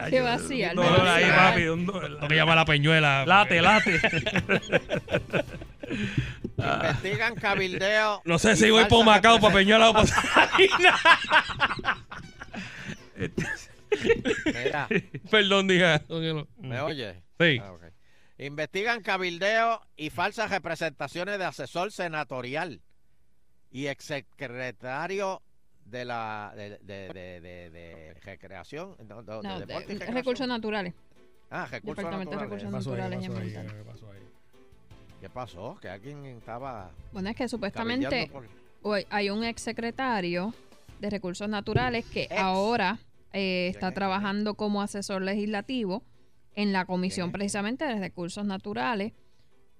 Qué vaciar. Un me dolor ahí, vaciar. papi. lo que llama la peñuela. Late, late. Investigan cabildeo. No sé y si voy por Macao, para Peñuela o para Mira, Perdón, diga. ¿me oye? Sí. Ah, ok. Investigan cabildeo y falsas representaciones de asesor senatorial y exsecretario de la de, de, de, de- de recreación no, no, de No, recursos naturales. Ah, recursos Departamento de naturales. Recursos? Naturales y ¿Qué pasó ahí? Ambientales. ¿Qué pasó ahí? ¿Qué pasó? Que alguien estaba Bueno, es que supuestamente por- hay un exsecretario de Recursos Naturales que Ex. ahora eh, está trabajando como asesor legislativo en la comisión precisamente de Recursos Naturales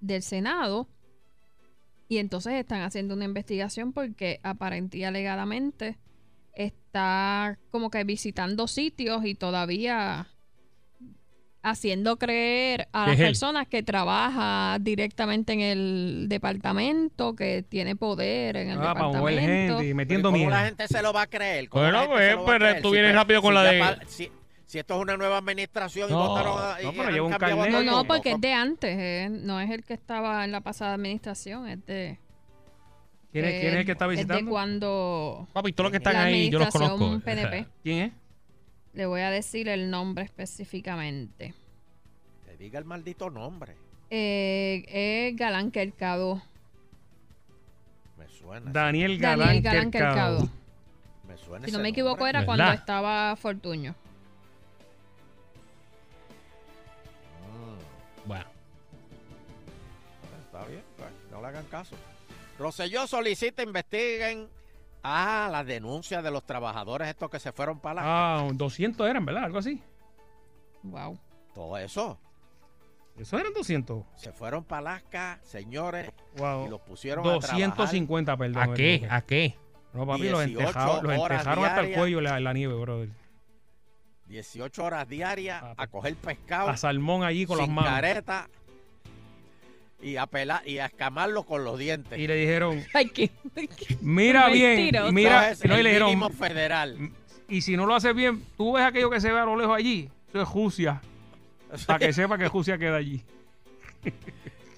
del Senado. Y entonces están haciendo una investigación porque aparentemente y alegadamente está como que visitando sitios y todavía haciendo creer a las personas que trabaja directamente en el departamento, que tiene poder en el Ah, para departamento. gente y Pero metiendo ¿Cómo miedo. la gente se lo va a creer? ¿Cómo Bueno, pues, pero creer? tú vienes rápido con la de- pa- si, si esto es una nueva administración y No, votaron a, y no, pero lleva un carnet. No, no, porque es de antes, eh, no es el que estaba en la pasada administración, es de... ¿Quién es, quién es el que está Es de visitando? cuando Papi, todos los que están ahí yo los administración conozco. PNP. ¿Quién es? Le voy a decir el nombre específicamente. Que diga el maldito nombre. Eh, es Galán Quercado. Me suena. Daniel Galán, Daniel Galán Quercado. Quercado. Me suena Si no me equivoco, nombre. era ¿Verdad? cuando estaba Fortuño. Mm, Bueno, está bien, pues, no le hagan caso. Rosselló solicita investiguen a las denuncias de los trabajadores estos que se fueron para la... Ah, 200 eran, ¿verdad? Algo así. Wow. Todo eso. Eso eran 200. Se fueron para Alaska, señores, y Wow. los pusieron a trabajar 250, perdón. ¿a qué? ¿A qué? No, papi, los 18 entejaron, los horas entejaron hasta el diarias. cuello en la, la nieve, brother. 18 horas diarias Ah, a coger pescado A salmón allí con las manos. careta y a pelar y a escamarlo con los dientes. Y le dijeron, Ay, qué. mira bien, Mentiroso. mira, Eso es no, y le dijeron, federal. y si no lo haces bien, tú ves aquello que se ve a lo lejos allí, eso es Jucia, para que sepa que Jucia queda allí.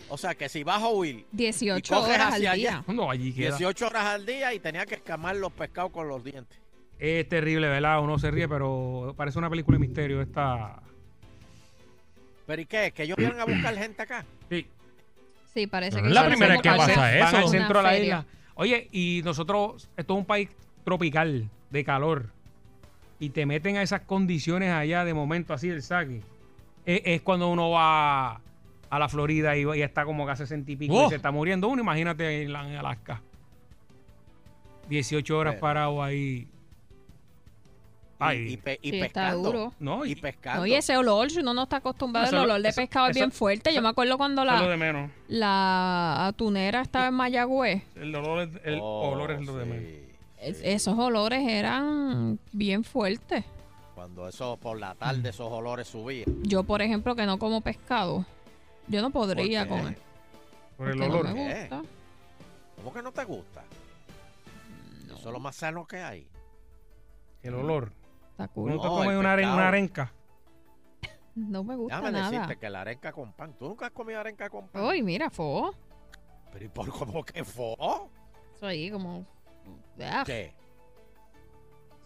O sea que si vas a huir 18 coges horas al hacia día. allá. No, allí queda. 18 horas al día y tenía que escamar los pescados con los dientes. Es terrible, ¿verdad? Uno se ríe, pero parece una película de misterio esta. ¿Pero y qué? ¿Que ellos vienen a buscar gente acá? Sí. Sí, parece que es la primera como que van pasa Van eso. al Una centro de la feria. isla. Oye, y nosotros, esto es un país tropical, de calor, y te meten a esas condiciones allá de momento así el saque. Es, es cuando uno va a la Florida y, y está como que a 60 y pico y Oh. se está muriendo uno, imagínate en, la- en Alaska. 18 horas parado ahí. Ay. y pe- y Sí, está pescando. duro. No, Y y, pescando. Oye, ese olor, si uno no está acostumbrado, Eso el lo- olor de eso- pescado es eso- bien fuerte. Yo me acuerdo cuando la, de menos. la atunera estaba en Mayagüez. El olor es, el Oh, olor es lo de sí, menos. Es-. Esos olores eran bien fuertes. Cuando eso por la tarde esos olores subían. Yo, por ejemplo, que no como pescado, yo no podría comer. Por el olor. No me ¿Qué? gusta. ¿Cómo que no te gusta? No, Eso es lo más sano que hay. El olor. Está cool. Uno te No, come el una, aren- una arenca. No me gusta Déjame nada. decirte que la arenca con pan. ¿Tú nunca has comido arenca con pan? Uy, mira, fo. Pero ¿y por cómo que fo? Eso ahí como... Ah, ¿Qué?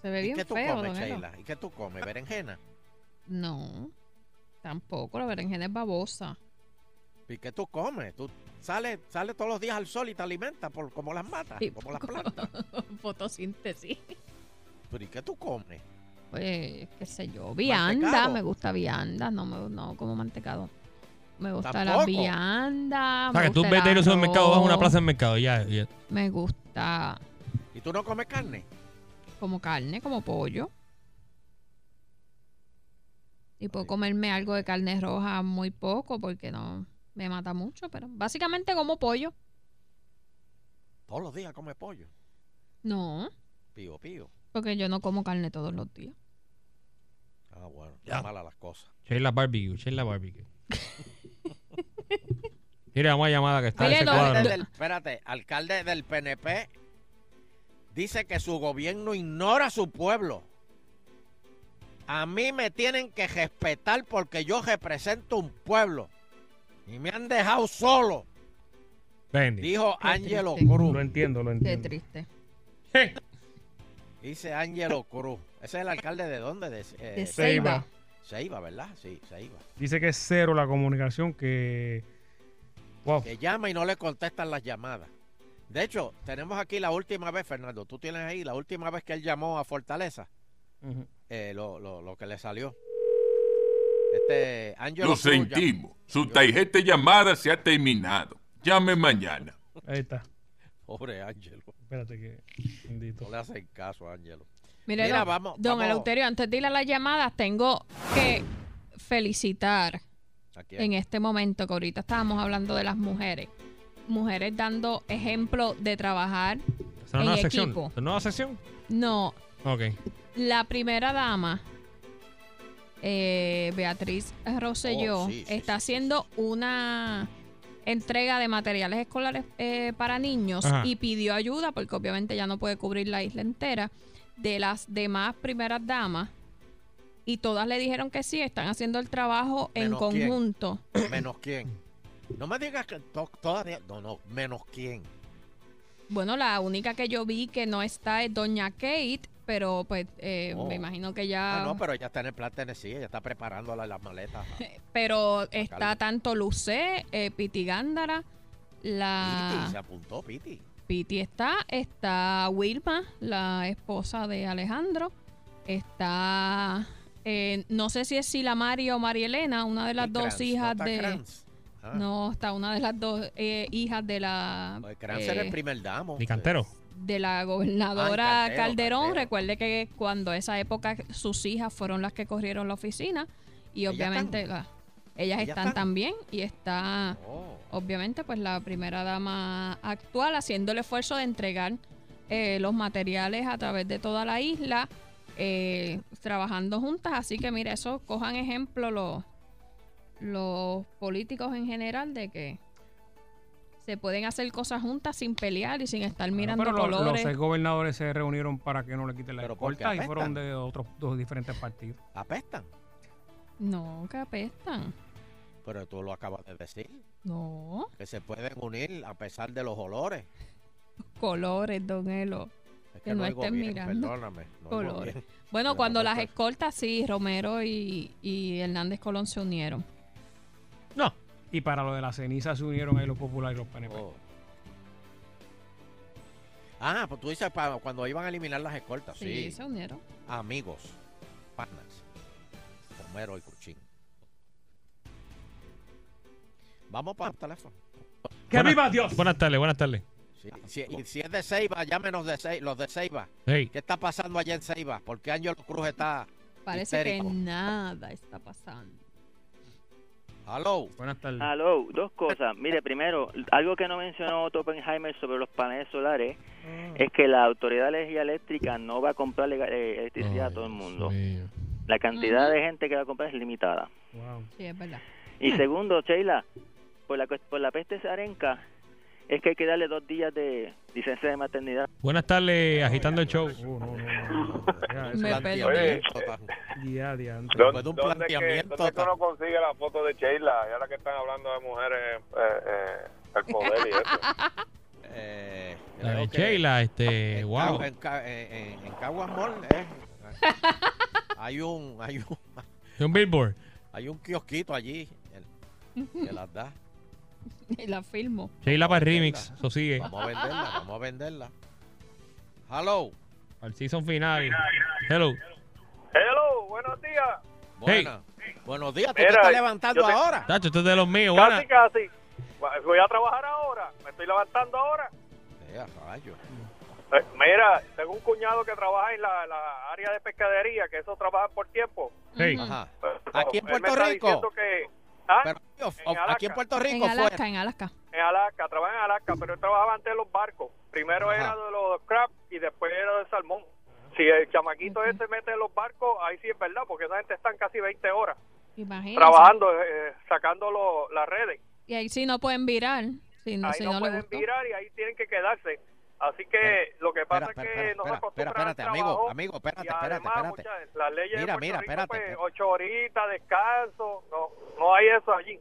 se ve ¿Y bien qué tú feo, comes. Sheila? ¿Y qué tú comes? ¿Berenjena? No, tampoco. La berenjena es babosa. ¿Y qué tú comes? Tú sales, sales todos los días al sol y te alimentas por, como las matas, Sí, como las plantas. Fotosíntesis. ¿Pero y qué tú comes? Pues, qué sé yo, vianda, ¿Mantecado? me gusta vianda, no, me, no como mantecado. Me gusta la vianda. O sea, me que tú vete a un supermercado, vas a una plaza de mercado y ya. ya. Me gusta ¿Y tú no comes carne? como carne, como pollo. Y puedo comerme algo de carne roja muy poco porque no me mata mucho, pero básicamente como pollo. Todos los días comes pollo. No, Pío, pío. porque yo no como carne todos los días. Ah, bueno. Ya. Malas las cosas. Sheila Barbecue, Sheila Barbecue. Mira, vamos a llamada que está ese no, cuadro. Alcalde no. del- espérate, alcalde del PNP dice que su gobierno ignora a su pueblo. A mí me tienen que respetar porque yo represento un pueblo. Y me han dejado solo, Bendy. dijo Qué Ángelo triste. Cruz. Lo entiendo, lo Qué entiendo. triste. Dice Ángelo Cruz. Ese es el alcalde de dónde? De, eh, De Ceiba. Ceiba. ¿verdad? Sí, Ceiba. Dice que es cero la comunicación, que... Wow. Que llama y no le contestan las llamadas. De hecho, tenemos aquí la última vez, Fernando. Tú tienes ahí la última vez que él llamó a Fortaleza. Eh, lo, lo, lo que le salió. Este Ángelo Lo Cruz sentimos. Su tarjeta de llamada se ha terminado. Llame mañana. Ahí está. Pobre Ángelo. Espérate que... Bendito. No le hacen caso a Ángelo. Mira, don, vamos- don vamos- Eleuterio, antes de ir a las llamadas, tengo que felicitar ¿A quién? en este momento que ahorita estábamos hablando de las mujeres. Mujeres dando ejemplo de trabajar. ¿Es una en nueva sección? equipo. ¿Es una nueva sección? No, Ok. la primera dama, eh, Beatriz Rosselló, Oh, sí, sí, está sí, haciendo una entrega de materiales escolares eh, para niños Ajá. y pidió ayuda, porque obviamente ya no puede cubrir la isla entera, de las demás primeras damas. y todas le dijeron que sí, están haciendo el trabajo en conjunto. ¿Menos quién? No me digas que to- todavía... No, no, menos quién. Bueno, la única que yo vi que no está es Doña Kate, pero pues eh, Oh. me imagino que ya... Ah, no, pero ella está en el plan Tennessee, ella está preparando la- las maletas. Pero está tanto Lucé, eh, Piti Gándara, la... Piti, se apuntó, Piti. Piti está, está Wilma, la esposa de Alejandro, está, eh, no sé si es Sila o María Elena, una de las Y dos Kranz, ¿no hijas de... Kranz? Ah. No, está una de las dos eh, hijas de la... Pues Kranz era el eh, primer damo. Ni cantero. de la gobernadora Ah, Cantero, Calderón. Cantero. Recuerde que cuando esa época sus hijas fueron las que corrieron la oficina y ¿Ellas obviamente están? la- ellas ¿Ellas están están? también y está Oh. obviamente pues la primera dama actual haciendo el esfuerzo de entregar eh, los materiales a través de toda la isla eh, trabajando juntas así que mire eso cojan ejemplo los los políticos en general de que se pueden hacer cosas juntas sin pelear y sin estar mirando pero colores. los seis gobernadores se reunieron para que no le quiten la escolta y fueron de otros dos diferentes partidos. Apestan. No, que apestan. Pero tú lo acabas de decir. No, Que se pueden unir a pesar de los olores. colores, don Elo. Es Que no oigo estén bien, mirando. Perdóname. no Colores. Bueno, Pero cuando no las escoltas, sí, Romero y, y Hernández Colón se unieron. No. Y para lo de la ceniza se unieron ahí los populares y los PNP. Oh. Ah, pues tú dices cuando iban a eliminar las escoltas. Sí, Sí. se unieron. Amigos. Panas. Romero y Cuchín. Vamos para el teléfono. ¡Que Buenas- viva Dios! Buenas tardes, buenas tardes. Sí, Si, y si es de Ceiba, llámenos de Ceiba, los de Ceiba. Hey. ¿Qué está pasando allá en Ceiba? ¿Por qué Ángel Cruz está Parece histérico? que nada está pasando. Hello. Buenas tardes. Aló, dos cosas. Mire, primero, algo que no mencionó Otto Oppenheimer sobre los paneles solares es que la Autoridad de Energía Eléctrica no va a comprar eh, electricidad a todo el mundo. La cantidad de gente que va a comprar es limitada. Wow. Sí, es verdad. Y segundo, Sheila, por la, por la peste arenca, es que hay que darle dos días de licencia de maternidad. Buenas tardes, agitando el show. Uh, no, no, no. Me perdí. Ya, diantre. Después de un ¿Dónde, que, planteamiento ¿Dónde que uno consigue la foto de Sheila? Y ahora que están hablando de mujeres, eh, eh, el poder y eso. Eh, La de que Sheila, este, en, wow. En, Ca- en, en- en Caguas Mall, eh, hay un hay un Un billboard. hay un kiosquito allí que las da. Y la filmo. Sheila para remix, eso sigue. Vamos a venderla, vamos a venderla. Hello. Al season final. Hello. Hello, buenos días. Buena. Buenos días, tú te estás levantando yo te- ahora. Tacho, esto es de los míos. Casi, buena. casi. Voy a trabajar ahora. Me estoy levantando ahora. Eh, a rayos. Eh, Mira, tengo un cuñado que trabaja en la, la área de pescadería, que eso trabaja por tiempo. Hey. Ajá. Pero Aquí en él me Puerto está Rico. diciendo que, ¿ah? Pero, En aquí en Alaska. Puerto En Rico Alaska, fue. en Alaska. en Alaska, trabaja en Alaska, pero él trabajaba antes en los barcos. Primero Ajá. era de los crab y después era de salmón. Si el chamaquito ese mete en los barcos, ahí sí es verdad, porque esa gente están casi 20 horas Imagínate. trabajando, eh, sacando lo- las redes. Y ahí sí no pueden virar. Si no, ahí si no, pueden gustó. virar y ahí tienen que quedarse. Así que lo que pasa es que espera, nos espera, acostumbran al espérate, amigo, trabajo amigo, espérate, y espérate, además espérate. muchas- las leyes Mira, de Puerto mira, Rico, espérate, pues, ocho horitas, descanso, no, no hay eso allí.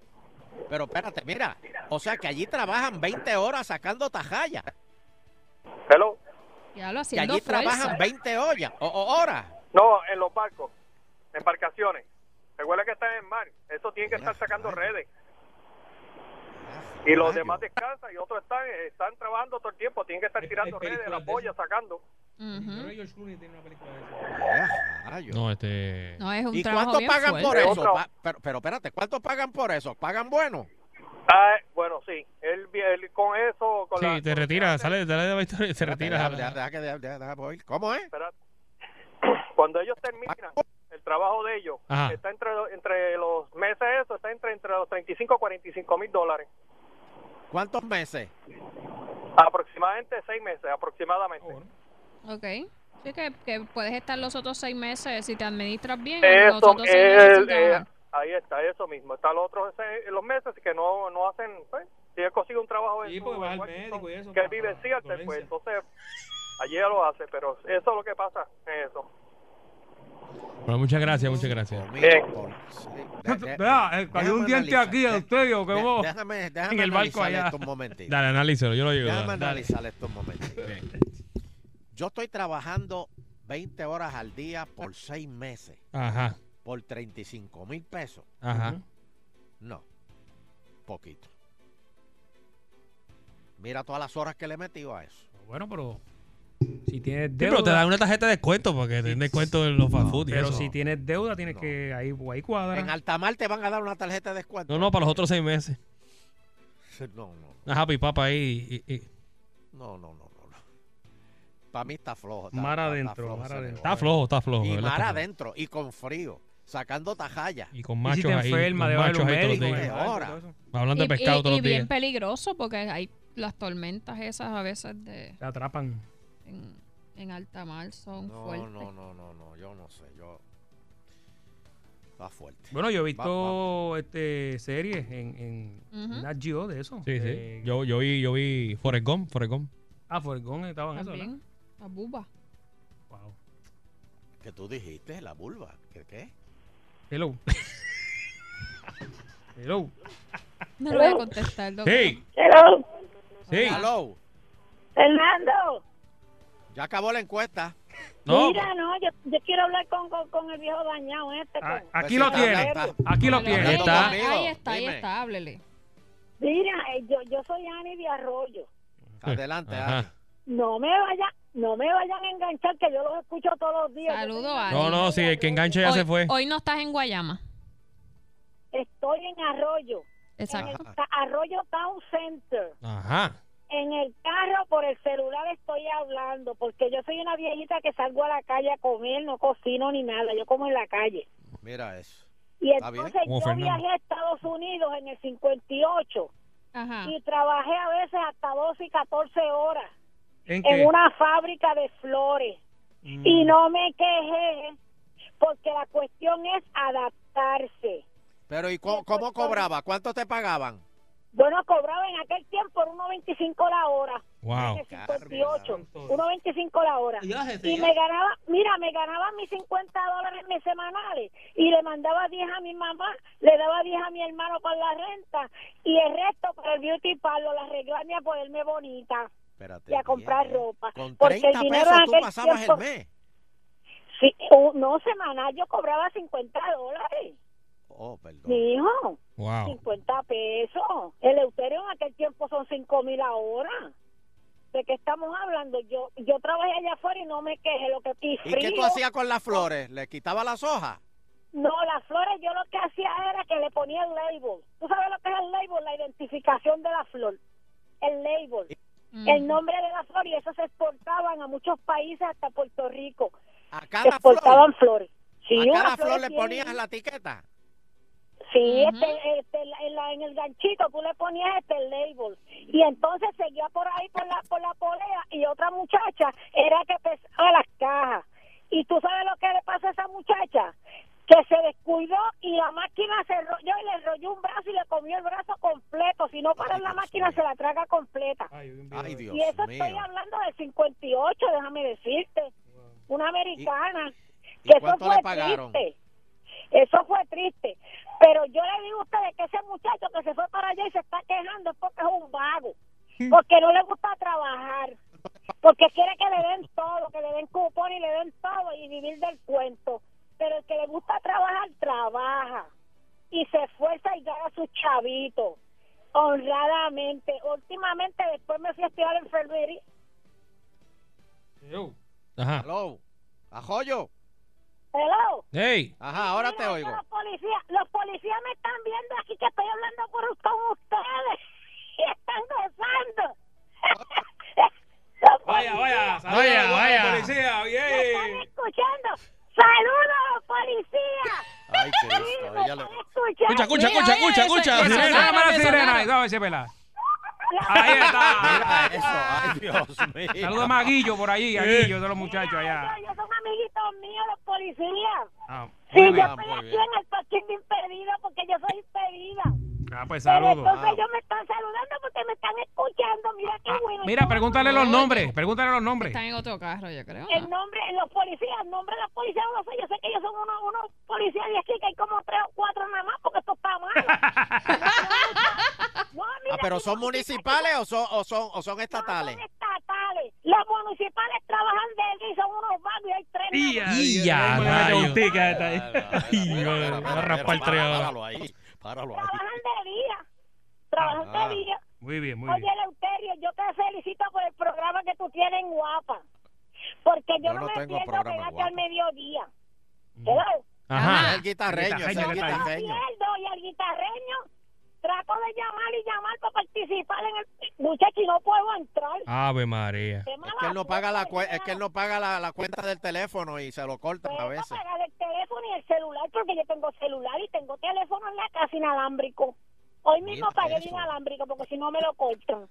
Pero espérate, mira. O sea que allí trabajan 20 horas sacando tajaya. Hello. Ya lo Que haciendo allí fuerza. trabajan 20 ollas, o, o horas. No, en los barcos, embarcaciones. Recuerda que están en mar. Eso tienen que estar sacando redes. Y los demás descansan y otros están están trabajando todo el tiempo. Tienen que estar tirando redes, de boyas, sacando. Ujú. Pero George Clooney tiene una película de eso. Eh, rayos. No, este. No, es un ¿Y cuánto bien pagan fuerte. por Es eso? Pa- pero, pero espérate, ¿cuánto pagan por eso? ¿Pagan bueno? Ah, bueno, sí. Él, él con eso... Con Sí, la, te con lo que retira, hace- sale, sale de la historia y. ¿Cómo es? Cuando ellos terminan el trabajo de ellos, Ajá. está entre, entre los meses eso, está entre, entre los 35 y 45 mil dólares. ¿Cuántos meses? Aproximadamente seis meses, aproximadamente. Ok. Sí, que, que puedes estar los otros seis meses si te administras bien. los Eso, otros seis meses el- sin eh, ahí está, eso mismo. Está los otros seis- los meses que no, no hacen, pues, si él consigue un trabajo en Sí, al médico y eso, que para- vive en Seattle, pues entonces allí ya lo hace, pero eso es lo que pasa en eso. Bueno, muchas gracias, muchas gracias. Bien. Vea, eh, cayó un diente aquí a usted o que vos Déjame, déjame en el barco analizar allá. esto un momentito. Dale, analízalo, yo lo llego. Déjame dale. analizar esto un momentito. Yo estoy trabajando 20 horas al día por 6 meses. Ajá. Por 35 mil pesos. Ajá. No. Poquito. Mira todas las horas que le he metido a eso. Bueno, pero si tienes Sí, pero te dan una tarjeta de descuento porque te den descuento en los fast food y pero eso. si tienes deuda, tienes que. Ahí, ahí cuadra. En Altamar te van a dar una tarjeta de descuento. No, no, para los otros seis meses. No, no. Una happy papa ahí. y- y- No, no, no, no. Para mí está flojo. Está, Mar adentro, flojo mar ese adentro. negocio. Está flojo, está flojo. Y mar adentro. Y con frío. Sacando tajaya. Y con Y si machos ahí. enferma, con de los machos ahí todos los días. Ahora. Hablando de Y- pescado y, todos y los bien peligroso porque hay las tormentas esas a veces de Te atrapan. En, en alta mar son No, fuertes. no, no, no, no. Yo no sé. Yo. Está fuerte. Bueno, yo he Va- visto este series en, en. Nat Geo de eso. Sí, sí. Eh, Yo, yo vi, yo vi Forrest Gump, Forrest Gump. Ah, Forgón estaba en eso. También, la buba. Wow. ¿Qué tú dijiste? La vulva. ¿Qué? qué? Hello. Hello. No le voy a contestar, doctor. ¡Hey! Hello, ¡Sí! Hello. Fernando. Ya acabó la encuesta. No, Mira, no, yo, yo quiero hablar con, con, con el viejo dañado este. Ah, con- aquí Pues lo tiene. Aquí lo tiene. Ahí está. Ahí está, ahí Dime. está, háblele. Mira, eh, yo, yo soy Ani de Arroyo. Adelante. Ani. No me vayan, no me vayan a enganchar, que yo los escucho todos los días. Yo Saludo, soy Ani. No, no, sí, el que enganche ya Hoy, se fue. hoy no estás en Guayama. Estoy en Arroyo, en Exacto. el Arroyo Town Center. Ajá. En el carro por el celular estoy hablando, porque yo soy una viejita que salgo a la calle a comer, no cocino ni nada, yo como en la calle. Mira eso. Y entonces Como yo Fernando. viajé a Estados Unidos en el 58 Ajá. y trabajé a veces hasta 12 y 14 horas ¿En una fábrica de flores. Mm. Y no me quejé porque la cuestión es adaptarse. Pero ¿y cómo, cómo cobraba? ¿Cuánto te pagaban? Bueno, cobraba en aquel tiempo 1.25 la hora. Wow. En el 58, 1.25 la hora. Y me ganaba, mira, me ganaba mis 50 dólares mes semanales y le mandaba 10 a mi mamá, le daba 10 a mi hermano para la renta y el resto para el beauty parlor, la arreglarme a ponerme bonita Espérate. y a comprar bien, ropa. Con Porque el 30 dinero pesos en tú aquel pasabas tiempo- el mes. Sí, no semanal, yo cobraba 50 dólares. Oh, perdón. Mi hijo, Wow. 50 pesos. El Euterio en aquel tiempo son 5 mil ahora. ¿De qué estamos hablando? Yo yo trabajé allá afuera y no me quejé. Lo que y ¿Y qué tú hacías con las flores? ¿Le quitaba las hojas? No, las flores yo lo que hacía era que le ponía el label. ¿Tú sabes lo que es el label? La identificación de la flor. El label. El nombre de la flor y eso se exportaban a muchos países hasta Puerto Rico. A Se cada flor. exportaban flores. Sí, a cada flor le ponías la etiqueta. Sí, este, este, en, la- en la- en el ganchito tú le ponías este label. Y entonces seguía por ahí por la por la polea y otra muchacha era que pesaba las cajas. Y tú sabes lo que le pasó a esa muchacha que se descuidó y la máquina se rolló y le rolló un brazo y le comió el brazo completo. Si no para Ay, la Dios máquina mío. se la traga completa. Ay, Dios y eso mío. estoy hablando del 58 déjame decirte. Una americana. ¿Y que eso cuánto fue le pagaron? triste eso fue triste. Pero yo le digo a ustedes que ese muchacho que se fue para allá y se está quejando es porque es un vago. Porque no le gusta trabajar. Porque quiere que le den todo, que le den cupón y le den todo y vivir del cuento. Pero el que le gusta trabajar, trabaja. Y se esfuerza y gana sus chavitos. Honradamente. Últimamente después me fui a estudiar enfermería. Hello. Ajá. Hello. Ajoyo. Hello. Hey. Ajá, ahora Mira, te oigo. Los policías, los policías me están viendo aquí que estoy hablando por, con ustedes y están gozando. Vaya, vaya. saluda Vaya, vaya. Policía, me están bien. escuchando. ¡Saludos, policía! Ay, están escuchando. Escucha, escucha, escucha, escucha, escucha. Sirena. sirena. ahí, Dame ese pela. Ahí está. Mira eso. Ay, Dios mío. Saludos a Guillo por allí, a Guillo de los muchachos allá. Ellos, ellos son amiguitos míos, los policías. Ah, Sí, yo. Ah, estoy muy aquí bien. en el parking de impedida porque yo soy impedida. Ah, pues Pero saludos. entonces ellos me están saludando porque me están escuchando. Mira qué bueno. Ah, Mira, pregúntale los nombres, pregúntale los nombres. Están en otro carro, yo creo. El nombre, los policías, el nombre de los policías no sé. Yo sé que ellos son unos, unos policías de aquí, que hay como tres o cuatro nada más, porque esto está mal. no, mira, Ah, pero son no- municipales o son, o son, o son estatales. son estatales. Los municipales trabajan de aquí, son unos vagos y hay tres. Y ya, Me mete un ticket ahí. A raspar tres. Páralo ahí, páralo ahí. Trabajan de día. Trabajan Ah. de día. Muy bien, muy Oye, bien. Eleuterio, yo te felicito por el programa que tú tienes en Guapa. Porque yo, Yo no, no me pierdo pegarte al mediodía. Hello. Ajá. El guitarreño, el Yo no me guitarreño. pierdo y el guitarreño trato de llamar y llamar para participar en el... Muchacho, y no puedo entrar. Ave María. Es que él no paga la qué es que él no paga la, la cuenta del teléfono y se lo cortan a Puedo veces. pagar el teléfono y el celular porque yo tengo celular y tengo teléfono en la casa inalámbrico. Hoy mismo Mira pagué el eso. inalámbrico porque si no me lo cortan.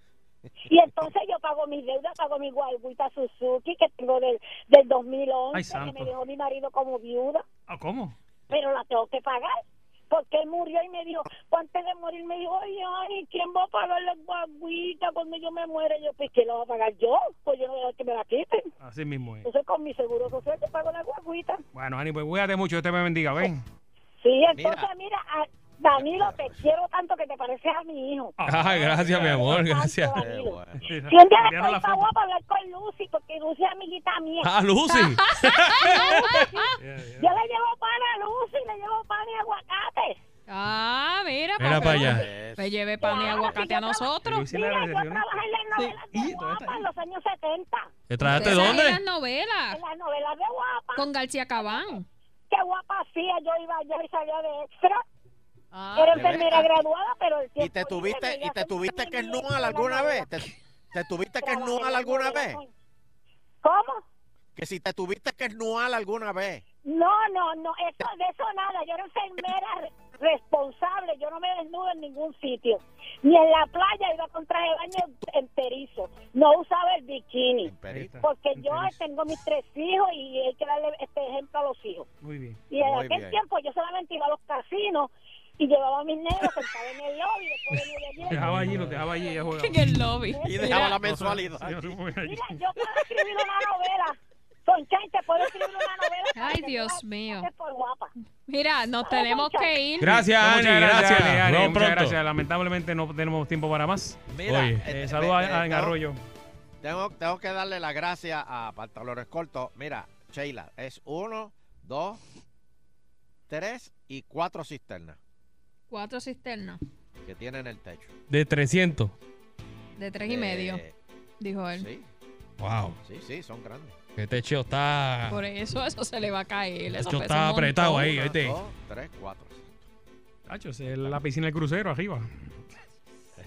Y entonces yo pago mis deudas, pago mi guaguita Suzuki que tengo del, del 2011 Ay, que me dejó mi marido como viuda, Ah, ¿Cómo? pero la tengo que pagar. Porque él murió y me dijo, antes de morir me dijo, oye, ay, ¿quién va a pagar la guaguita cuando yo me muera? Y yo, pues, ¿quién la va a pagar yo? Pues yo no voy a dejar que me la quiten. Así mismo es. Entonces con mi seguro social yo pago la guaguita. Bueno, Ani, pues cuídate mucho, Dios te me bendiga, ven. Sí, entonces mira, a- Danilo, te quiero tanto que te pareces a mi hijo. Ay, gracias, mi amor, gracias. Danilo. bueno. Si un día después la está guapa hablar con Lucy, porque Lucy es amiguita mía. Ah, Lucy. Yo le llevo pan a Lucy, le llevo pan y aguacate. Ah, mira, Mira para allá. Eso. Pues lleve pan y aguacate a nosotros. Mira, yo trabajé en las novelas de Guapa en los años 70. ¿Te trajaste Esa dónde? es las novelas. En las novelas de Guapa. Con García Cabán. Qué guapa hacía, yo iba allá y salía de extra. Ah, Era enfermera graduada, pero el ¿Y tiempo te tuviste, y te tuviste que esnual alguna vez? ¿Te, te tuviste que esnual alguna vez? ¿Cómo? Que si te tuviste que esnual alguna vez. No, no, no, eso, de eso nada. Yo era enfermera re- responsable. Yo no me desnudo en ningún sitio. Ni en la playa iba con traje de baño enterizo. No usaba el bikini. Porque yo Enterizo. tengo mis tres hijos y hay que darle este ejemplo a los hijos. Muy bien. Y en Muy aquel bien. tiempo yo solamente iba a los casinos y llevaba a mis negros sentados en el lobby. Después venía de allí. Dejaba allí, los dejaba allí, ella jugaba. en el lobby. Y dejaba la mensualidad. Mira, yo puedo escribir una novela. Puedo escribir una novela. Ay, Dios mío. pases por guapa. Mira, nos tenemos que ir. Gracias, No, Ani, gracias. Ani, vemos muchas pronto. gracias. Lamentablemente no tenemos tiempo para más. Mira, Oye. eh, Eh, saludos eh, a, a en tengo- Arroyo. Tengo, tengo que darle las gracias a Pantalones Cortos. Mira, Sheila, es uno, dos, tres y cuatro cisternas Cuatro cisternas que tienen el techo. De 300. de tres y medio, Eh, dijo él. Sí, Wow. sí, sí, son grandes. Que techo está. Por eso eso se le va a caer. Eso Techo pesa está un montón. apretado ahí, Una, ¿viste? dos, tres, cuatro. Tacho, esa es la piscina del crucero arriba.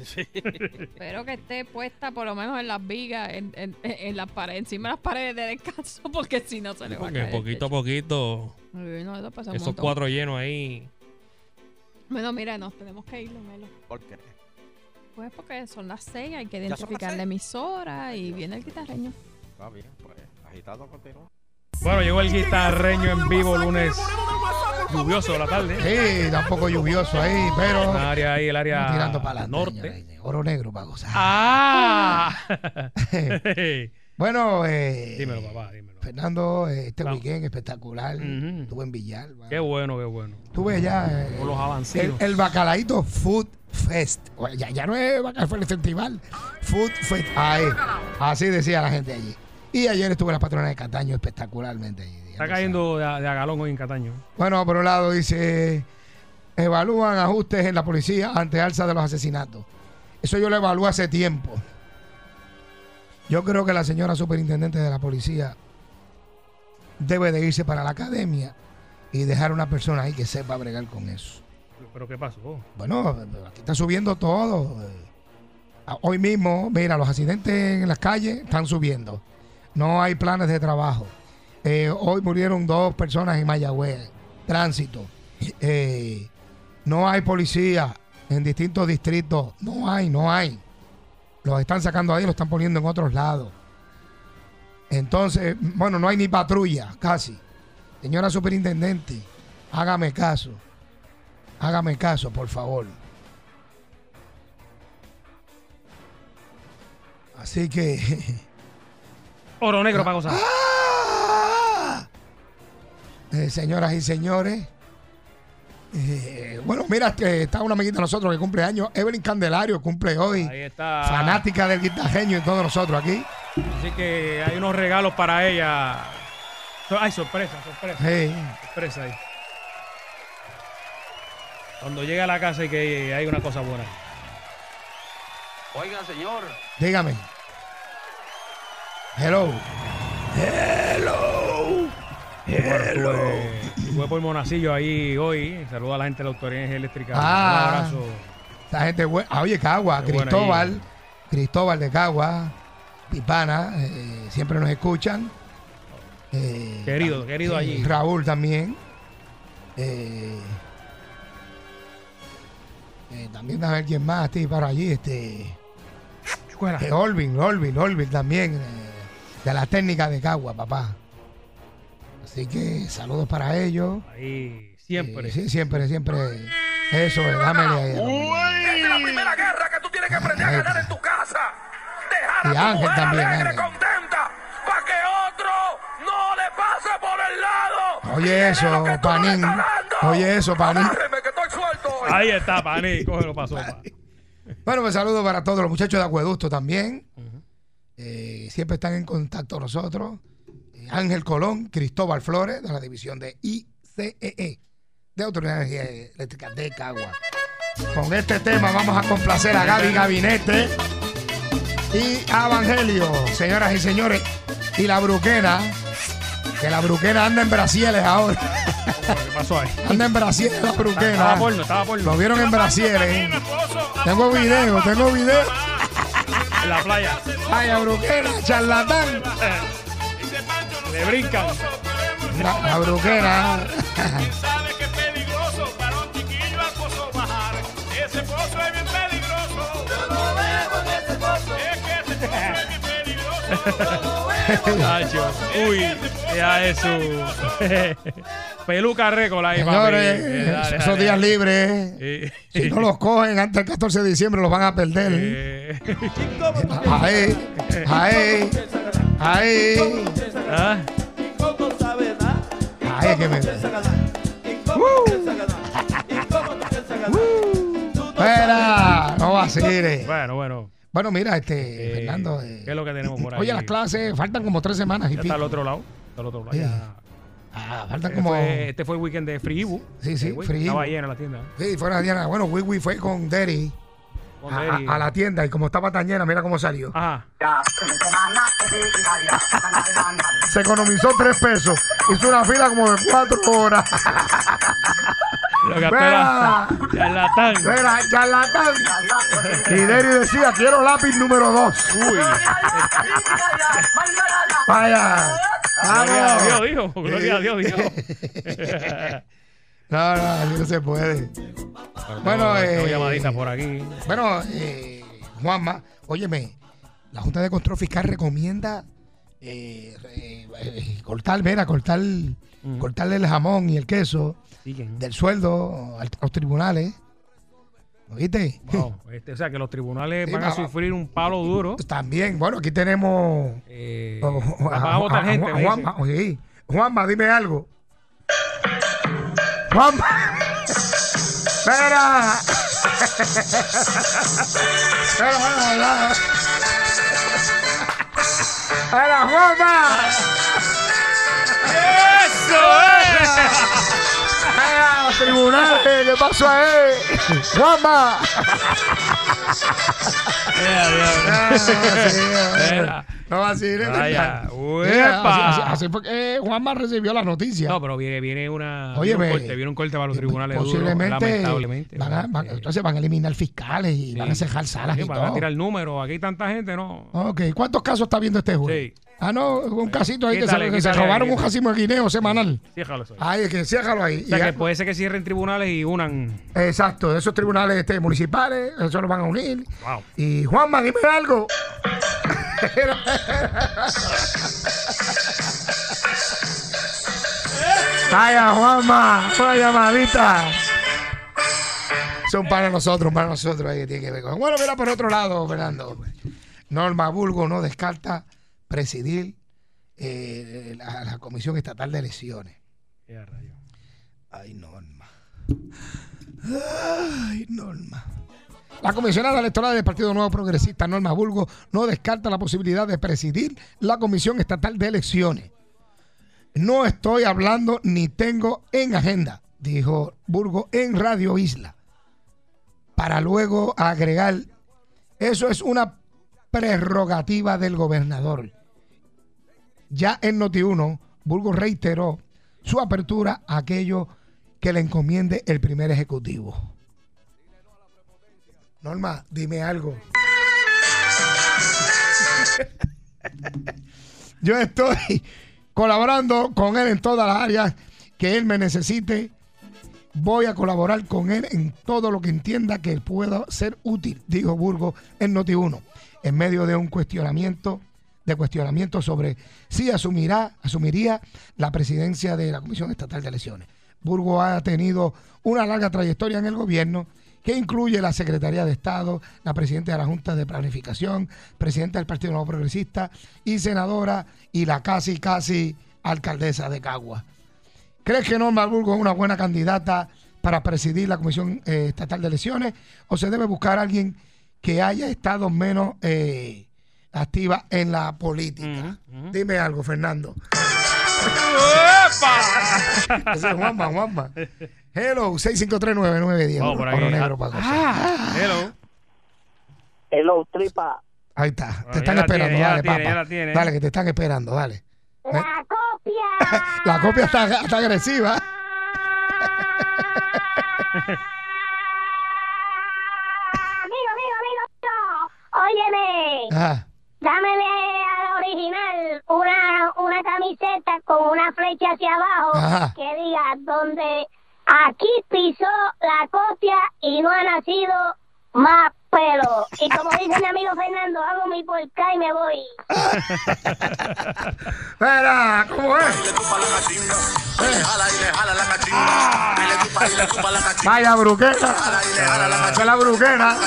Sí. Espero que esté puesta por lo menos en las vigas, en, en, en las paredes, encima de las paredes de descanso, porque si no se le va a Porque caer. el poquito a techo. poquito, Uy, no, eso pesa un esos montón. cuatro llenos ahí. Bueno, mira, nos tenemos que ir, Melo. ¿Por qué? Pues porque son las seis, hay que ¿Ya son las identificar la emisora y viene el guitarreño. Está bien, pues agitado continúa. Bueno, llegó el guitarreño en vivo lunes lluvioso la tarde. Sí, está un poco lluvioso ahí, pero El área ahí, el área tirando para adelante. norte. Oro negro para gozar. ¡Ah! Bueno, eh, dímelo, papá, dímelo. Fernando, eh, este Vamos. weekend espectacular. Estuve en Villalba. Qué bueno, qué bueno. Estuve ya. eh, Con los el, avancidos. el Bacalaíto Food Fest. Ya, ya no es Bacalaíto Festival. Food Fest. Ahí. Así decía la gente allí. Y ayer estuve en la patrona de Cataño espectacularmente allí. Está cayendo de, de a galón hoy en Cataño. Bueno, por un lado dice, evalúan ajustes en la policía ante alza de los asesinatos. Eso yo lo evalué hace tiempo. Yo creo que la señora superintendente de la policía debe de irse para la academia y dejar una persona ahí que sepa bregar con eso. ¿Pero qué pasó? Bueno, aquí está subiendo todo. Ah, Hoy mismo, mira, los accidentes en las calles están subiendo. No hay planes de trabajo. Eh, hoy murieron dos personas en Mayagüez. Tránsito. Eh, no hay policía en distintos distritos. No hay, no hay. Los están sacando ahí, los están poniendo en otros lados. Entonces, bueno, no hay ni patrulla, casi. Señora superintendente, hágame caso. Hágame caso, por favor. Así que. Oro negro para ah. gozar. ¡Ah! Señoras y señores eh, bueno, mira, que está una amiguita de nosotros que cumple años. Evelyn Candelario cumple hoy. Ahí está. Fanática del guitarreño y todos nosotros aquí. Así que hay unos regalos para ella. Ay, sorpresa, sorpresa. Sí. Sorpresa ahí. Cuando llegue a la casa y que hay una cosa buena. Oiga, señor. Dígame. Hello. Hello. Hello. Fue por Monacillo ahí hoy. Saludo a la gente de la Autoridad Eléctrica. Ah. Un abrazo. Esa gente buena. Ah, oye, Cagua, Qué buena Cristóbal. Cristóbal de Cagua. Pipana. eh, siempre nos escuchan. Eh, Querido, querido eh, allí. Raúl también. Eh, eh, también a ver quién más estoy para allí. Este. Olvin, Olvin, Olvin también. de la técnica de Cagua, papá. Así que saludos para ellos. Ahí, siempre. Sí, siempre, siempre. Eso es, dámele ahí. Esta es la primera guerra que tú tienes que aprender a ganar en tu casa. Dejar Y a tu mujer también, alegre, contenta, para que otro no le pase por el lado. Oye eso, Panín. Oye eso, Panín. Que estoy suelto. Ahí está, Pani. Cógelo para sopa. Bueno, pues saludo para todos los muchachos de Acueducto también. Eh, siempre están en contacto con nosotros. Eh, Ángel Colón, Cristóbal Flores, de la división de ICEE, E, de Autoridad de Energía Eléctrica de Cagua. Con este tema vamos a complacer a Gaby Gabinete y a Evangelio, señoras y señores. Y la bruquena, que la bruquena anda en Brasieles ahora. ¿Qué pasó ahí? Anda en Brasieles la bruquena. Estaba porno, estaba porno. Lo vieron en Brasieles. Tengo video, tengo video. En la playa. Vaya bruquera, charlatán. Le brincan. La, la bruquera. Sabe que es peligroso para un chiquillo acoso bajar. Ese pozo es bien peligroso. Yo no bebo en ese pozo. Es que ese pozo es bien peligroso. Nacho. Uy, ya eso. Peluca récord ahí, papi. Señores, Eh, dale, esos dale. días libres, Eh. si no los cogen antes del 14 de diciembre, los van a perder. Eh. Ahí, ahí, ahí. ¿Ah? Ahí que me. Espera, no vaciles. Bueno, bueno. Bueno, mira, este, Fernando. eh, ¿Qué es lo que tenemos por ahí? oye, las clases faltan como tres semanas y Ya pico. está al otro lado. Está al otro lado. Sí. ya. Ah, faltan Este como. fue, este fue el weekend de Free Ibu. Sí, sí, weekend. Free Estaba llena la tienda. Sí, fuera Diana. Bueno, Wiwi fue con Derry a, a- Derry. a la tienda y como estaba tan llena, mira cómo salió. Ajá. Se economizó tres pesos. Hizo una fila como de cuatro horas. Lo que espera. Charlatán. Charlatán. Y Derry decía, quiero lápiz número dos. Uy. Vaya. Gloria a. Dios, dijo. Gloria a Dios. No, no, así no se puede. Bueno, tengo eh, llamaditas por aquí. Bueno, eh, Juanma, óyeme, la Junta de Control Fiscal recomienda eh, eh, eh, cortar, mira, cortar, cortarle el jamón y el queso Siguen. del sueldo a los tribunales. ¿Oíste? Wow. Este, o sea, que los tribunales Sí, van a va- sufrir un palo duro. También, bueno, aquí tenemos. Eh, oh, van a votar gente, me Juanma, sí. Juanma, dime algo. Juanma. Espera. Espera, espera, espera. Espera, Juanma. ¡Eso los tribunales, ¿qué pasó ahí? Juanma. Era. No vaciles, Vaya, ¿verdad? uepa. Mira, Así, así- fue que Juanma recibió la noticia. No, pero viene, viene una. Oye, viene un corte, viene un corte para los tribunales duro, Posiblemente lamentablemente. van a, van- entonces van a eliminar fiscales y van a cerrar salas Sí, y van todo. a tirar números. Aquí hay tanta gente, ¿no? Ok, ¿cuántos casos está viendo este juez? Ah, no, un casito ahí que, se, que se quítale, robaron un jacimo de guineo semanal. Eso. Ay, es que ciérralo ahí. O sea, Y que puede ser que cierren tribunales y unan. Exacto, esos tribunales este, municipales, eso lo van a unir. Wow. Y Juanma, dime algo. Vaya, Juanma, una llamadita. Son para nosotros, para nosotros ahí que tiene que ver con. Bueno, mira por otro lado, Fernando. Norma Bulgo no descarta presidir eh, la, la Comisión Estatal de Elecciones. Rayo. Ay, Norma. Ay, Norma. La comisionada electoral del Partido Nuevo Progresista, Norma Bulgo, no descarta la posibilidad de presidir la Comisión Estatal de Elecciones. No estoy hablando ni tengo en agenda, dijo Burgo en Radio Isla, para luego agregar, eso es una prerrogativa del gobernador. Ya en Noti1, Burgo reiteró su apertura a aquello que le encomiende el primer ejecutivo. Norma, dime algo. Yo estoy colaborando con él en todas las áreas que él me necesite. Voy a colaborar con él en todo lo que entienda que pueda ser útil, dijo Burgo en Noti1, en medio de un cuestionamiento de cuestionamiento sobre si asumirá, asumiría la presidencia de la Comisión Estatal de Elecciones. Burgo ha tenido una larga trayectoria en el gobierno que incluye la Secretaría de Estado, la Presidenta de la Junta de Planificación, Presidenta del Partido Nuevo Progresista y senadora y la casi, casi alcaldesa de Cagua. ¿Crees que Norma Burgo es una buena candidata para presidir la Comisión eh, Estatal de Elecciones o se debe buscar a alguien que haya estado menos eh, activa en la política? Dime algo, Fernando. Ese es Juanma, Juanma. Hello, 6539910. Vamos por negro para. Ah, hello. Hello, tripa. Ahí está, te están esperando, dale, papá. Dale, que te están esperando, dale. ¡La copia! La copia está, está agresiva. Amigo, amigo, amigo, amigo. Óyeme, Ajá. Dámele al original una, una camiseta con una flecha hacia abajo Ajá. que diga donde aquí pisó la copia y no ha nacido más pelo. Y como dice mi amigo Fernando, hago mi porca y me voy. Espera, ¿cómo es? Vaya bruquera. La bruquera.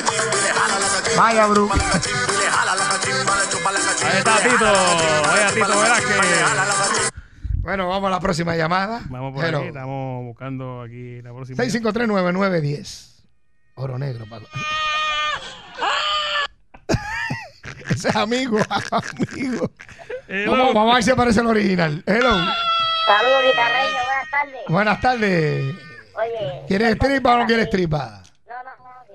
Vaya bruquera. Ahí está Tito. Vaya Tito Velázquez. Bueno, vamos a la próxima llamada. Vamos por Hello. aquí. Estamos buscando aquí la próxima. 6539910. Oro negro, Paco. Ese es amigo, amigo. Vamos, vamos a ver si aparece el original. Hello. Saludos, guitarreño, buenas tardes. Buenas tardes. Oye, ¿Quieres tripa o no quieres tripa?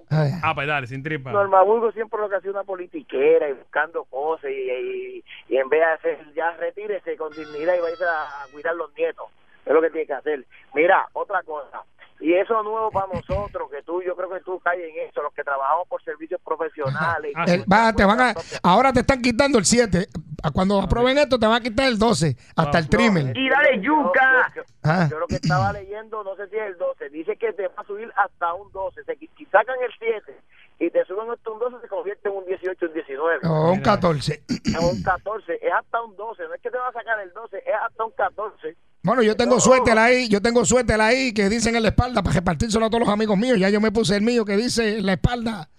A ver. Ah, pues dale, sin tripa. Norma Burgo siempre lo que hace una politiquera y buscando cosas y, y, y en vez de hacer, ya retírese con dignidad y vaya a cuidar los nietos. Es lo que tiene que hacer. Mira, otra cosa. Y eso es nuevo para nosotros, que tú, yo creo que tú caes en eso, los que trabajamos por servicios profesionales. Ah, El- va, te van a, ahora te están quitando el 7. Cuando aprueben esto, te van a quitar el 12. Hasta el trimmer. Y dale yuca. Yo, Ah. yo lo que estaba leyendo, no sé si es el 12, dice que te va a subir hasta un 12. Se, si sacan el 7 y te suben hasta un 12, se convierte en un 18, un 19. O un 14. Es un 14, es hasta un 12. No es que te va a sacar el 12, es hasta un 14. Bueno, yo tengo suéter ahí, yo tengo suéter ahí que dicen en la espalda para repartírselo a todos los amigos míos. Ya yo me puse el mío que dice en la espalda.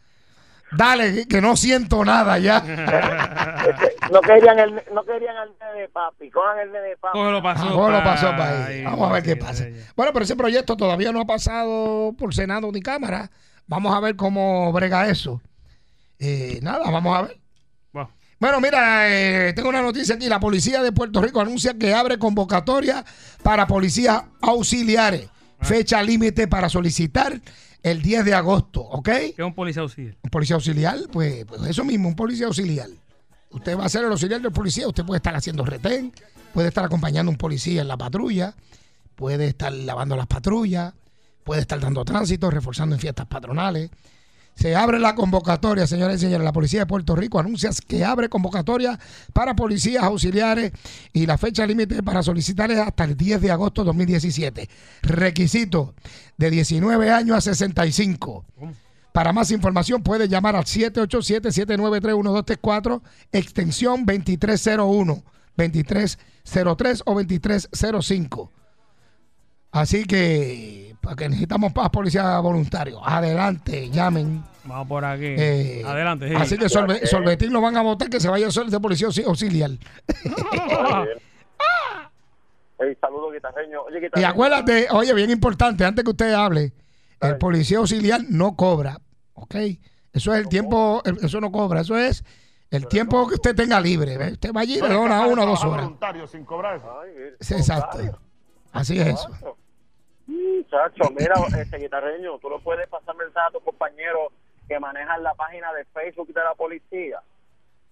Dale, que no siento nada ya. No querían el, no querían al nene de papi, cojan el nene de papi. Cógelo para Ah, bueno, pasó para ahí. Vamos a ver qué pasa. Bueno, pero ese proyecto todavía no ha pasado por Senado ni Cámara. Vamos a ver cómo brega eso. Eh, nada, vamos a ver. Bueno. Mira, eh, tengo una noticia aquí. La policía de Puerto Rico anuncia que abre convocatoria para policías auxiliares. Fecha límite para solicitar el 10 de agosto, ¿ok? ¿Qué es un policía auxiliar? Un policía auxiliar, pues, pues eso mismo, un policía auxiliar. Usted va a ser el auxiliar del policía, usted puede estar haciendo retén, puede estar acompañando a un policía en la patrulla, puede estar lavando las patrullas, puede estar dando tránsito, reforzando en fiestas patronales. Se abre la convocatoria, señores y señores. La Policía de Puerto Rico anuncia que abre convocatoria para policías auxiliares y la fecha límite para solicitar es hasta el 10 de agosto de 2017. Requisito de 19 años a 65. Para más información puede llamar al 787-793-1234, extensión 2301, 2303 o 2305. Así que porque necesitamos más policías voluntarios. Adelante, llamen. Vamos por aquí. Eh, Adelante. sí. Así que Solve- Solvetín lo van a votar que se vaya ser de policía auxi- auxiliar. Hey, saludos, guitarreño. Oye, Y guitarreño. acuérdate, oye, bien importante, antes que usted hable, el policía auxiliar no cobra, ¿ok? Eso es el tiempo, eso no cobra, eso es el tiempo que usted tenga libre. ¿ve? Usted va allí y le dona una o dos horas. voluntario sin cobrar eso. Exacto. Así es eso. Muchacho, mira, este guitarreño, tú lo puedes pasar mensaje a tus compañeros que manejan la página de Facebook de la policía.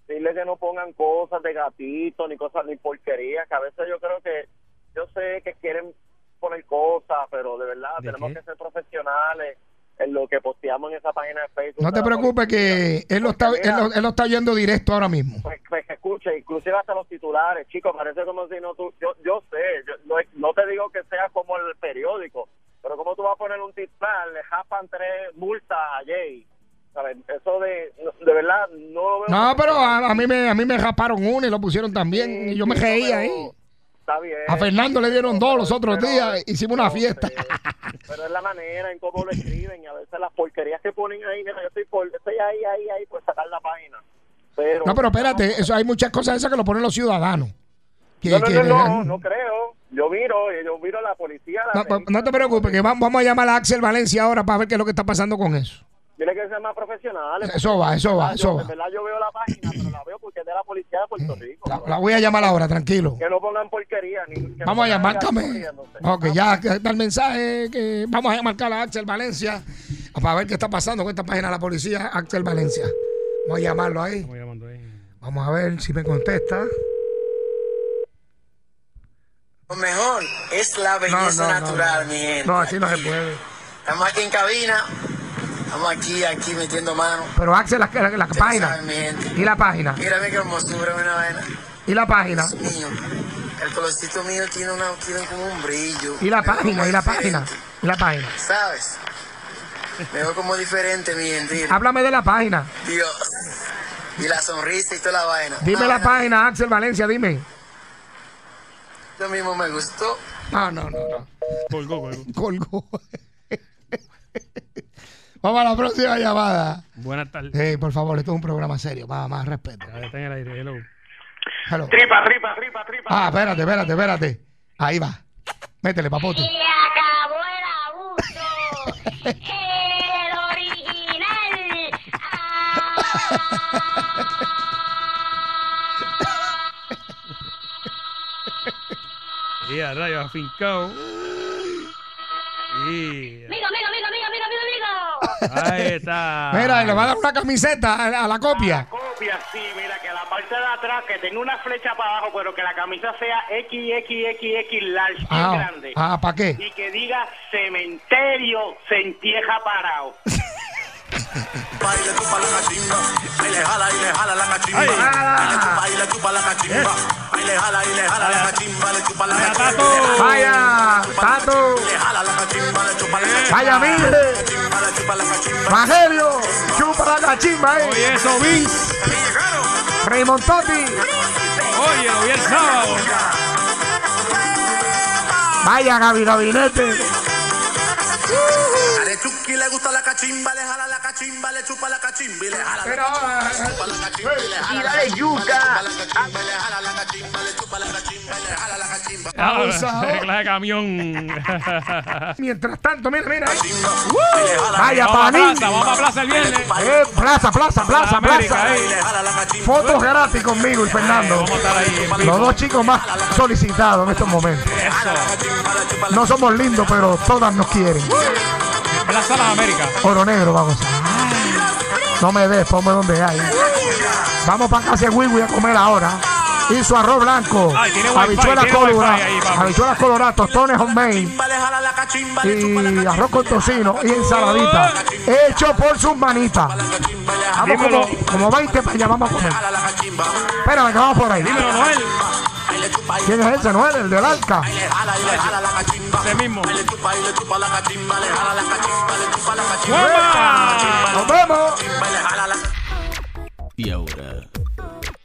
Dile que no pongan cosas de gatito, ni cosas, ni porquerías, que a veces yo creo que, yo sé que quieren poner cosas, pero de verdad ¿De tenemos qué? que ser profesionales en lo que posteamos en esa página de Facebook. No te preocupes que él lo, está, él, lo, él lo está yendo directo ahora mismo. pues, pues que escuche, inclusive hasta los titulares, chicos, parece como si no tú, yo, yo sé, yo, no, no te digo que sea como el periódico, pero como tú vas a poner un titular, le japan tres multas a Jay, ¿sabes? Eso de, de verdad, no lo veo. No, pero a, a mí me a mí me raparon uno y lo pusieron también y yo me reía ahí. Está bien. A Fernando le dieron dos los otros días, hicimos una fiesta. Pero es la manera en cómo lo escriben y a veces las porquerías que ponen ahí, mira, yo estoy, por, estoy ahí, ahí, ahí, por sacar la página. Pero, No, pero espérate, eso hay muchas cosas esas que lo ponen los ciudadanos. Que- no, no, que no, le no, dan- no creo. Yo miro, yo miro a la policía, la No, no te preocupes, que vamos, vamos a llamar a Axel Valencia ahora para ver qué es lo que está pasando con eso. Dile que sean más profesionales. Eso va, eso va, eso yo- va. De verdad yo veo la página, pero la veo porque es de la policía de Puerto Rico. La, la voy a llamar ahora, tranquilo. Que no pongan porquería. Ni, que Vamos a llamar, corriéndose. Ok, ya que está el mensaje que vamos a marcar a Axel Valencia para ver qué está pasando con esta página de la policía, Axel Valencia. Vamos a llamarlo ahí. Vamos a ver si me contesta. Lo mejor es la belleza no, no, natural, no. mi gente. No, así no se puede. Estamos aquí en cabina. Estamos aquí, aquí metiendo mano. Pero Axel, la, la- la página. saben, mi gente. ¿Y la página? Mírame qué hermosura, una vaina. ¿Y la página? Mío. El colorcito mío tiene, una, tiene como un brillo. ¿Y la página? ¿Y la diferente, página? ¿Y la página? ¿Sabes? Me veo como diferente, mi gente. Háblame de la página. Dios. Y la sonrisa y toda la vaina. Dime la página, Axel Valencia, dime. Lo mismo me gustó. No, no, no, no. Colgó, colgó. Colgó. Vamos a la próxima llamada. Buenas tardes. Eh, por favor, esto es un programa serio. Más, más respeto. Está en el aire, hello. Hello. Tripa, tripa, tripa, tripa. Ah, espérate, espérate, espérate. Ahí va. Métele, papote. Se acabó el abuso. Y a rayos afincado. Y Migo, migo, migo, migo, migo, migo, migo. ahí está. Mira, y le va a dar una camiseta a, a la copia. Copia, sí, mira, que la parte de atrás, que tenga una flecha para abajo, pero que la camisa sea XXXX large, Ah, grande. ah, ¿para qué? Y que diga cementerio se entierra parado. Baile tu pa la cachimba, ahí le jala y le jala la cachimba. Ay. Baile tu baile tu pa la cachimba, ahí le jala y le jala la cachimba, le chupa la cachimba. Vaya, Tato. Le jala la cachimba, le chupa la cachimba. Vaya, mire. Le chupa la cachimba. Evangelio, chupa la cachimba, eh. Oye, eso, Vince. Raymond Totti. Oye, lo vi el sábado. Vaya, Gaby Gabinete. Chucky le gusta la cachimba, le jala la cachimba, le chupa la cachimba y le jala la cachimba, le chupa la cachimba y le jala la yuca. cachimba, le jala la cachimba, le chupa la cachimba y le jala la cachimba. Regla de camión. Mientras tanto, mira, mira. Vaya, Panín. plaza, vamos a plaza el viernes. Eh, plaza, plaza, plaza, América, plaza. Fotos gratis conmigo y Fernando. Vamos a estar ahí en vivo. Los dos chicos más solicitados en estos momentos. No somos lindos, pero todas nos quieren. Plaza Las Américas. Oro negro, vamos. No me des, ponme donde hay. Vamos para casa de Wiwi a comer ahora. Y su arroz blanco, habichuelas coloradas, habichuelas coloradas, tostones homemade y arroz con tocino y ensaladita hecho por sus manitas. Vamos como, como 20 para allá, vamos a comer. Espérame que vamos por ahí. Dímelo, Noel. ¿Quién es ese? El y le jala la cachimba. Ese mismo. Nos vemos. Y ahora,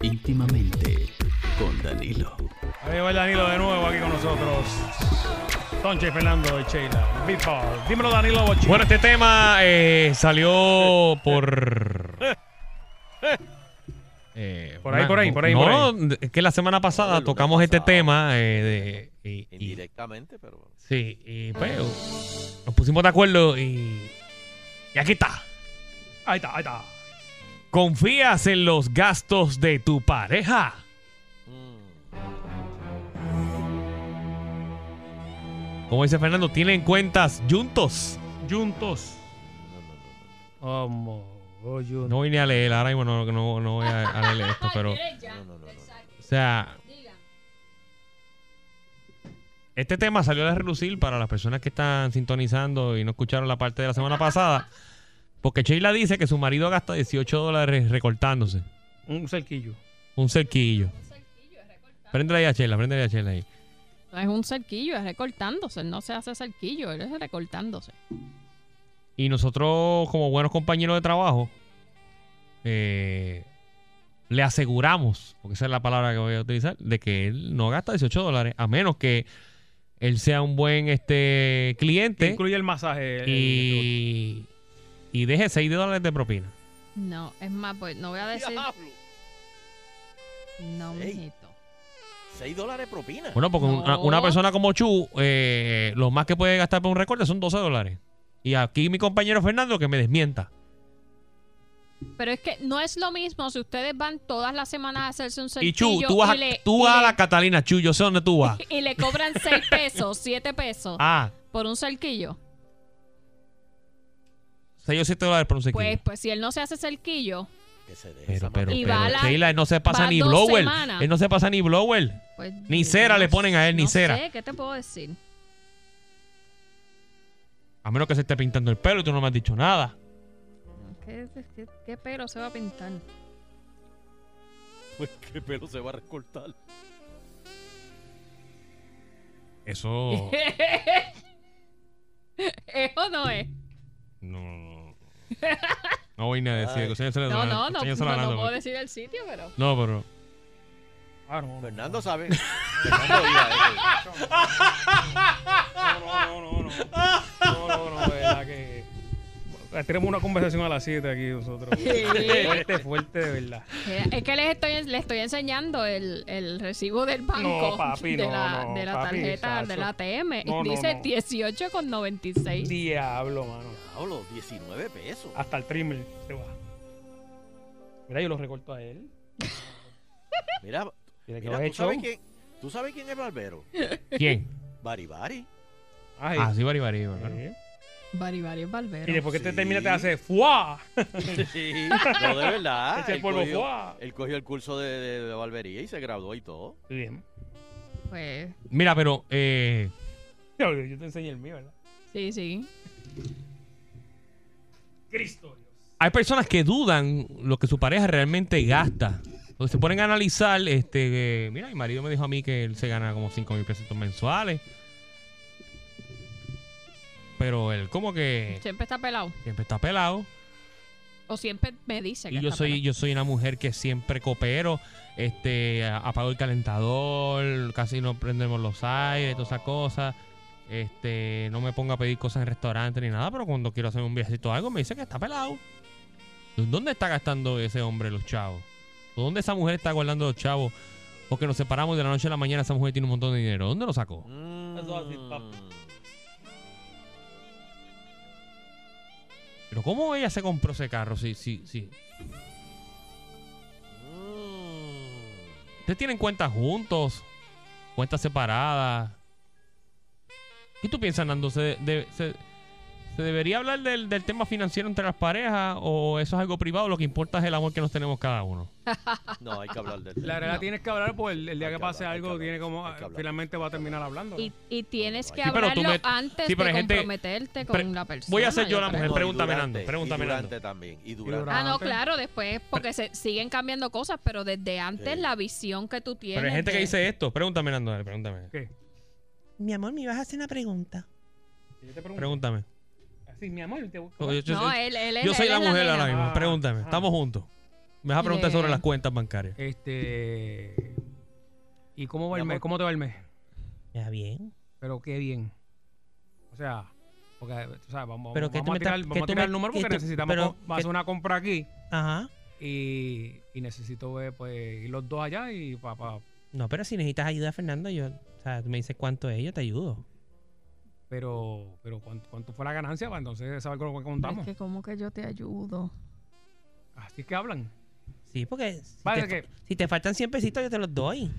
íntimamente, con Danilo. Ahí va el Danilo de nuevo aquí con nosotros. Tonche Fernando y Sheila. Beatport. Dímelo, Danilo Bochi. Bueno, este tema eh, salió por. eh, Por ahí, una- por ahí, por ahí, No, por ahí. es que la semana pasada tocamos este tema. eh, de, y- y- Indirectamente, pero. sí, y pues nos pusimos de acuerdo y. Y aquí está. Ahí está, ahí está. ¿Confías en los gastos de tu pareja? Como dice Fernando, ¿tienen cuentas juntos? Juntos. Vamos. oh, juntos. No vine a leer, ahora mismo no, no, no voy a, a leer esto, pero. O sea. Este tema salió a relucir para las personas que están sintonizando y no escucharon la parte de la semana pasada. Porque Sheila dice que su marido gasta 18 dólares recortándose. Un cerquillo. Un cerquillo. Préndele ahí a Sheila, préndele a Sheila ahí. No es un cerquillo, es recortándose. Él no se hace cerquillo, él es recortándose. Y nosotros, como buenos compañeros de trabajo, eh, le aseguramos, porque esa es la palabra que voy a utilizar, de que él no gasta 18 dólares, a menos que él sea un buen este cliente Incluye el masaje. el- y, y deje 6 dólares de propina. No, es más, pues no voy a decir. No, mijito. 6 dólares propina. Bueno, porque una, una persona como Chu, eh, lo más que puede gastar por un recorte son 12 dólares. Y aquí mi compañero Fernando que me desmienta. Pero es que no es lo mismo si ustedes van todas las semanas a hacerse un cerquillo Y Chu, tú vas, a, y le, tú y vas a le- la Catalina, Chu, yo sé dónde tú vas. y le cobran 6 pesos, 7 pesos Ah, por un cerquillo. 6 o 7 dólares por un cerquillo. Pues, pues si él no se hace cerquillo, pero, pero, Y pero, va a la- Sheila, él no se pasa ni blower. semanas. Él no se pasa ni blower. pues Ni cera le ponen a él, ni no cera. sé, ¿qué te puedo decir? A menos que se esté pintando el pelo y tú no me has dicho nada. ¿Qué, qué, qué pelo se va a pintar? Pues qué pelo se va a recortar. Eso. ¿Eso no es? No, no, no voy ni a decir. No, no, no, no, a no puedo decir el sitio, pero... No, pero. Fernando sabe. Fernando a decir. No, no, no, no. No, no, no, de verdad que. Tenemos una conversación a las 7 aquí nosotros. Sí. Fuerte, fuerte, de verdad. Es que les estoy, les estoy enseñando el, el recibo del banco No, papi, de, no, la, no, de la papi, tarjeta de la ATM. No, no, Dice no. 18,96. Diablo, mano. Diablo, 19 pesos. Hasta el trimmer se va. Mira, yo lo recorto a él. Mira, Mira que mira, he ¿tú, sabes hecho. quién, ¿tú sabes quién es Barbero? ¿Quién? Bari Bari. Ay. Ah, sí, Bari Bari. ¿verdad? Bari Bari es Barbero. Y después que te termina te hace ¡fuá! Sí, no, de verdad. El él, polvo, cogió, ¡fuá! él cogió el curso de, de, de barbería y se graduó y todo. Bien. Pues, Mira, pero. Eh, Yo te enseñé el mío, ¿verdad? sí, sí. Cristo. hay personas que dudan lo que su pareja realmente gasta. Se ponen a analizar, este, mira, mi marido me dijo a mí que él se gana como 5 mil pesos mensuales. Pero él como que Siempre está pelado. siempre está pelado. O siempre me dice que Y yo está soy, pelado. yo soy una mujer que siempre coopero. Este, apago el calentador, casi no prendemos los aires, todas esas cosas. Este, no me pongo a pedir cosas en restaurantes ni nada, pero cuando quiero hacer un viajecito o algo me dice que está pelado. ¿Dónde está gastando ese hombre los chavos? ¿Dónde esa mujer está guardando los chavos? Porque nos separamos de la noche a la mañana, esa mujer tiene un montón de dinero. ¿Dónde lo sacó? Eso así, papi. Pero ¿cómo ella se compró ese carro? Sí, sí, sí. ¿Ustedes tienen cuentas juntos? ¿Cuentas separadas? ¿Qué tú piensas, Nando? ¿Se, de- se- se debería hablar del, del tema financiero entre las parejas o eso es algo privado? Lo que importa es el amor que nos tenemos cada uno. No, hay que hablar del La verdad tienes que hablar porque el, el día que pase hablar, que algo hablar, tiene como que finalmente va a terminar hablando. Y, y tienes que Sí, hablarlo me- antes sí, de gente- comprometerte Pre- con la persona. voy a ser yo la mujer, No, pregúntame, Nando, pregúntame, Nando. también. Y durante. Ah, no, claro, después, porque se siguen cambiando cosas, pero desde antes la visión que tú tienes. Pero hay gente que dice esto. Pregúntame, Nando, dale, pregúntame. ¿Qué? Mi amor, me ibas a hacer una pregunta. Pregúntame. Mi amor, te Yo, yo- No, yo- él- él es- yo soy él la mujer ahora mismo. Ah, Pregúntame. ah. Estamos juntos. Me vas a preguntar sobre las cuentas bancarias. Este. ¿Y cómo va el mes? ¿Cómo te va el mes? Ya bien. Pero qué bien. O sea, porque, o sea, vamos, Pero vamos a me tirar, vamos a tirar me- el número que porque tú- necesitamos pero hacer que- una compra aquí. Ajá. Y, y necesito ver, pues, ir los dos allá y para... No, pero si necesitas ayuda, Fernando, yo, o sea, tú me dices cuánto es, yo te ayudo. Pero, pero ¿cuánto, cuánto fue la ganancia? Para entonces saber con lo que contamos. Es que como que yo te ayudo. Así que hablan. Sí, porque si, Vale, te, que- si te faltan 100 pesitos, yo te los doy.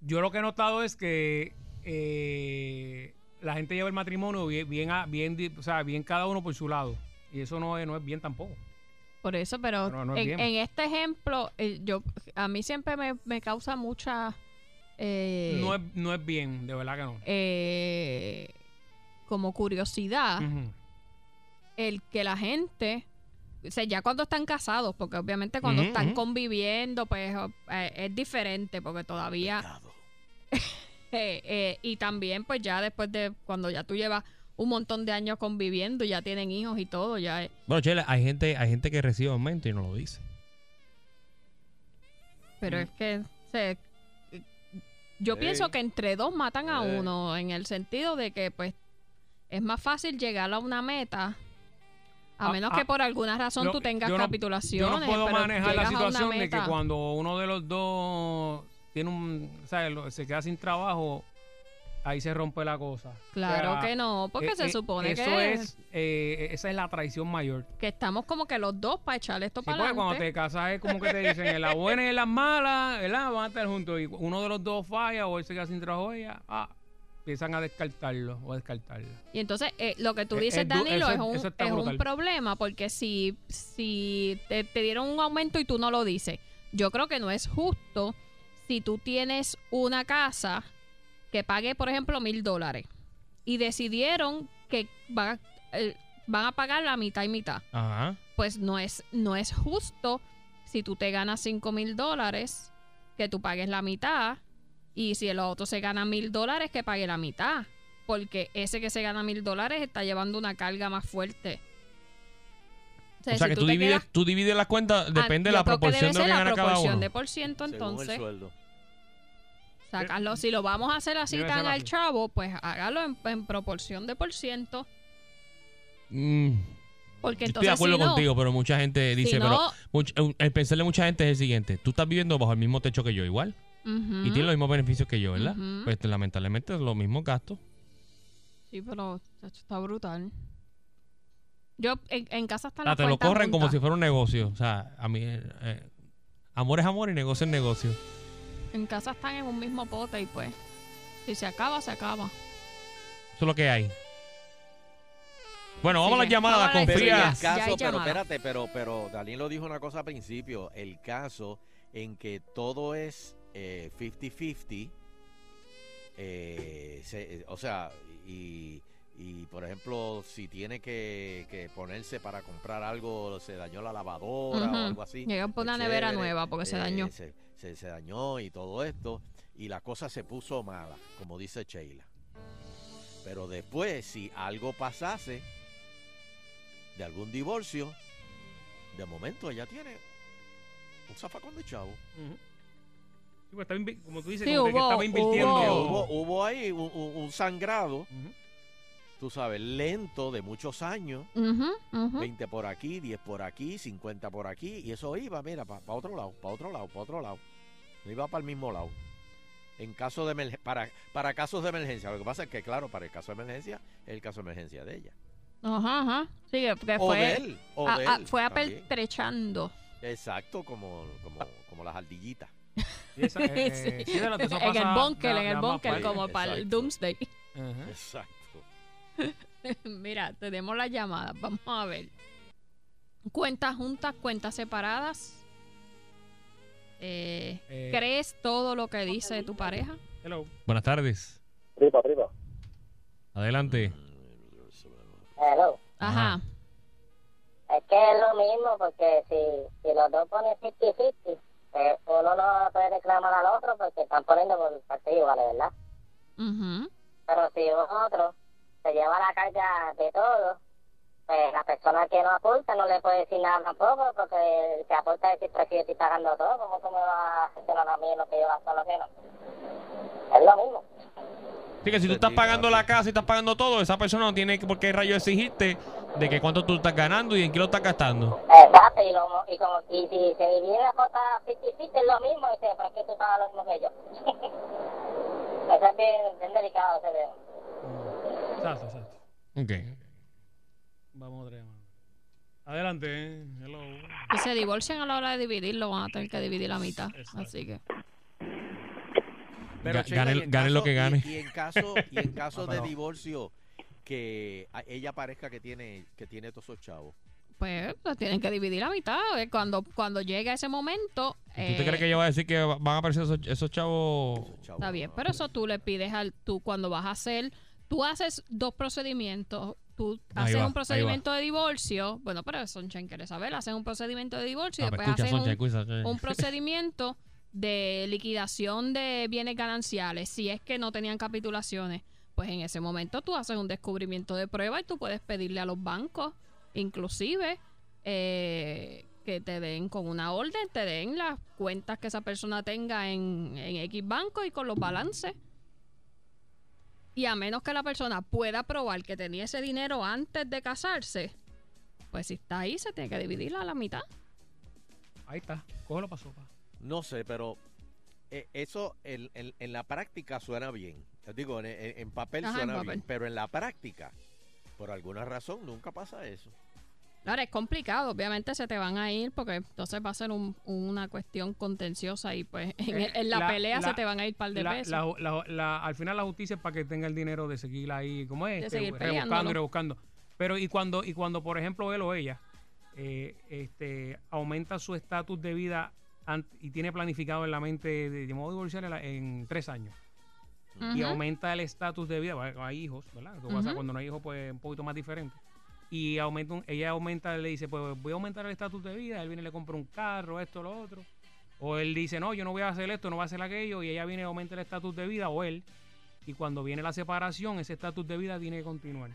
Yo lo que he notado es que eh, la gente lleva el matrimonio bien, bien, a- bien, o sea, bien cada uno por su lado. Y eso no es, no es bien tampoco. Por eso, pero No, no es en, bien. en este ejemplo, eh, yo a mí siempre me, me causa mucha eh, No, es, no es bien, de verdad que no. eh, como curiosidad el que la gente, o sea, ya cuando están casados, porque obviamente cuando están conviviendo, pues eh, es diferente, porque todavía... Eh, eh, y también, pues ya después de cuando ya tú llevas un montón de años conviviendo, ya tienen hijos y todo, ya es- Bueno, Chela, hay gente, hay gente que recibe aumento y no lo dice. Pero es que se, yo pienso que entre dos matan a uno, en el sentido de que pues es más fácil llegar a una meta, a Ah, menos ah, que por alguna razón Yo- tú tengas yo no- capitulaciones. Yo no puedo pero manejar la situación de que cuando uno de los dos tiene un, o sea, se queda sin trabajo, ahí se rompe la cosa. Claro O sea, que no, porque eh, se eh, supone eso que, es, eh, esa es la traición mayor. que estamos como que los dos para echarle esto Sí, para porque cuando adelante. te casas es como que te dicen en las buenas y en las malas, ¿verdad? Van a estar juntos y uno de los dos falla o él se queda sin trabajo ella, ah, empiezan a descartarlo o a descartarla. Y entonces, eh, lo que tú dices, Danilo, eso- es un, es un problema porque si, si te, te dieron un aumento y tú no lo dices, yo creo que no es justo si tú tienes una casa que pague, por ejemplo, mil dólares y decidieron que va- eh, van a pagar la mitad y mitad. Ajá. Pues no es, no es justo si tú te ganas cinco mil dólares que tú pagues la mitad y si el otro se gana mil dólares que pague la mitad. Porque ese que se gana mil dólares está llevando una carga más fuerte. O sea, si que tú divides, quedas- tú divides las cuentas, Ah, depende de yo la que proporción de lo que la gana cada proporción uno. de por ciento, Según el entonces. sueldo. Sacarlo, si lo vamos a hacer así Debe tan al chavo, pues hágalo en, en proporción de por ciento. Mm, Porque yo estoy de entonces acuerdo si no, contigo, pero mucha gente dice, no- pero much- un- el pensar de mucha gente es el siguiente, tú estás viviendo bajo el mismo techo que yo igual y tienes los mismos beneficios que yo, ¿verdad? Ujú. Pues lamentablemente los mismos gastos. Sí, pero está brutal. Yo en, en casa están O sea, las te lo corren como si fuera un negocio. O sea, a mí, eh, eh, amor es amor y negocio es negocio. En casa están en un mismo pote y pues, si se acaba, se acaba. Eso es lo que hay. Bueno, vamos a la Sigue. llamada, Vamos a confía. el caso, Ya hay pero llamada. espérate, pero, pero Danilo dijo una cosa al principio. El caso en que todo es eh, 50-50, eh, se- eh, o sea, y, y, por ejemplo, si tiene que, que ponerse para comprar algo, se dañó la lavadora o algo así. Llegan por una nevera chévere, nueva porque se eh, dañó. Se, se- se dañó y todo esto, y la cosa se puso mala, como dice Sheila. Pero después, si algo pasase de algún divorcio, de momento ella tiene un zafacón de chavo. Sí, pues, como tú dices, Sí, como que- que hubo- estaba invirtiendo. Hubo, hubo ahí un, un- un sangrado, tú sabes, lento de muchos años. Ujú. 20 por aquí, 10 por aquí, 50 por aquí, y eso iba, mira, para otro lado, para otro lado, para otro lado. No iba para el mismo lado. En caso de para, para casos de emergencia. Lo que pasa es que, claro, para el caso de emergencia, es el caso de emergencia de ella. Ajá, ajá. Sí, que- que O fue, de él, o a- de a- él fue apertrechando. Exacto, como, como, como las ardillitas. Sí, esa- eh, eh, sí, de lo- de eso en el de- en el partes. como para el. Doomsday. Exacto. Mira, tenemos la llamada. Vamos a ver. Cuentas juntas, cuentas separadas. Eh, Eh. ¿Crees todo lo que dice tu pareja? Hello. Buenas tardes. Priva, priva. Adelante. Hello. Ajá. Es que es lo mismo, porque si, si los dos ponen 50-50, pues uno no puede reclamar al otro porque están poniendo por partes iguales, ¿verdad? Ujú. Pero si otro se lleva la carga de todo, pues la persona que no aporta no le puede decir nada tampoco, porque el que aporta es decir, pues si yo estoy pagando todo, ¿cómo tú me vas a gestionar a mí lo que yo gasto, lo que no? Es lo mismo. Así que si tú estás pagando la casa y estás pagando todo, esa persona no tiene por qué rayo exigirte de que cuánto tú estás ganando y en qué lo estás gastando. Exacto, y, lo, y, como, y si se divide la cosa 50-50 es lo mismo, dice, ¿para qué tú pagas lo mismo que yo? Eso es bien, bien delicado, se ve. Exacto, exacto. Ok. Vamos otra llamada. Adelante, eh. hello. Si se divorcian a la hora de dividirlo, van a tener que dividir la mitad. Así que. Pero, Ga- Sheila, gane- lo que gane. Y, en caso, y en caso de divorcio, que ella parezca que tiene que tiene todos esos chavos. Pues lo tienen que dividir la mitad. eh, Cuando, cuando llegue ese momento. ¿Tú te eh, crees que ella va a decir que va- van a aparecer esos, esos chavos? Está bien, pero eso tú le pides al tú cuando vas a hacer, tú haces dos procedimientos. Tú Ahí haces va, un procedimiento de divorcio. Bueno, pero Sonchen quiere saber. Hacen un procedimiento de divorcio y Ah, pero después escucha, hacen Sonchen, un, escucha, Sonchen. un procedimiento de liquidación de bienes gananciales. Si es que no tenían capitulaciones, pues en ese momento tú haces un descubrimiento de prueba y tú puedes pedirle a los bancos, inclusive, eh, que te den con una orden, te den las cuentas que esa persona tenga en, en X banco y con los balances. Y a menos que la persona pueda probar que tenía ese dinero antes de casarse, pues si está ahí, se tiene que dividirla a la mitad. Ahí está. Cógelo para sopa. No sé, pero eh, eso en, en- en la práctica suena bien. Te digo, en, papel Ajá, en suena papel. bien, pero en la práctica, por alguna razón, nunca pasa eso. Ahora es complicado, obviamente se te van a ir porque entonces va a ser un- una cuestión contenciosa y pues en, Eh, en la, pelea se te van a ir par de la- pesos. al final la justicia es para que tenga el dinero de seguir ahí, como es, De Este, seguir rebuscando y rebuscando. Pero y cuando, y cuando por ejemplo él o ella eh, este, aumenta su estatus de vida y tiene planificado en la mente de, de modo divorciar en, tres años. Y aumenta el estatus de vida, hay hijos, ¿verdad? Pasa Ujú. cuando no hay hijos, pues un poquito más diferente. Y aumenta un- ella aumenta, le dice, pues voy a aumentar el estatus de vida, él viene y le compra un carro, esto, lo otro. O él dice, no, yo no voy a hacer esto, no voy a hacer aquello, y ella viene y aumenta el estatus de vida, o él. Y cuando viene la separación, ese estatus de vida tiene que continuar.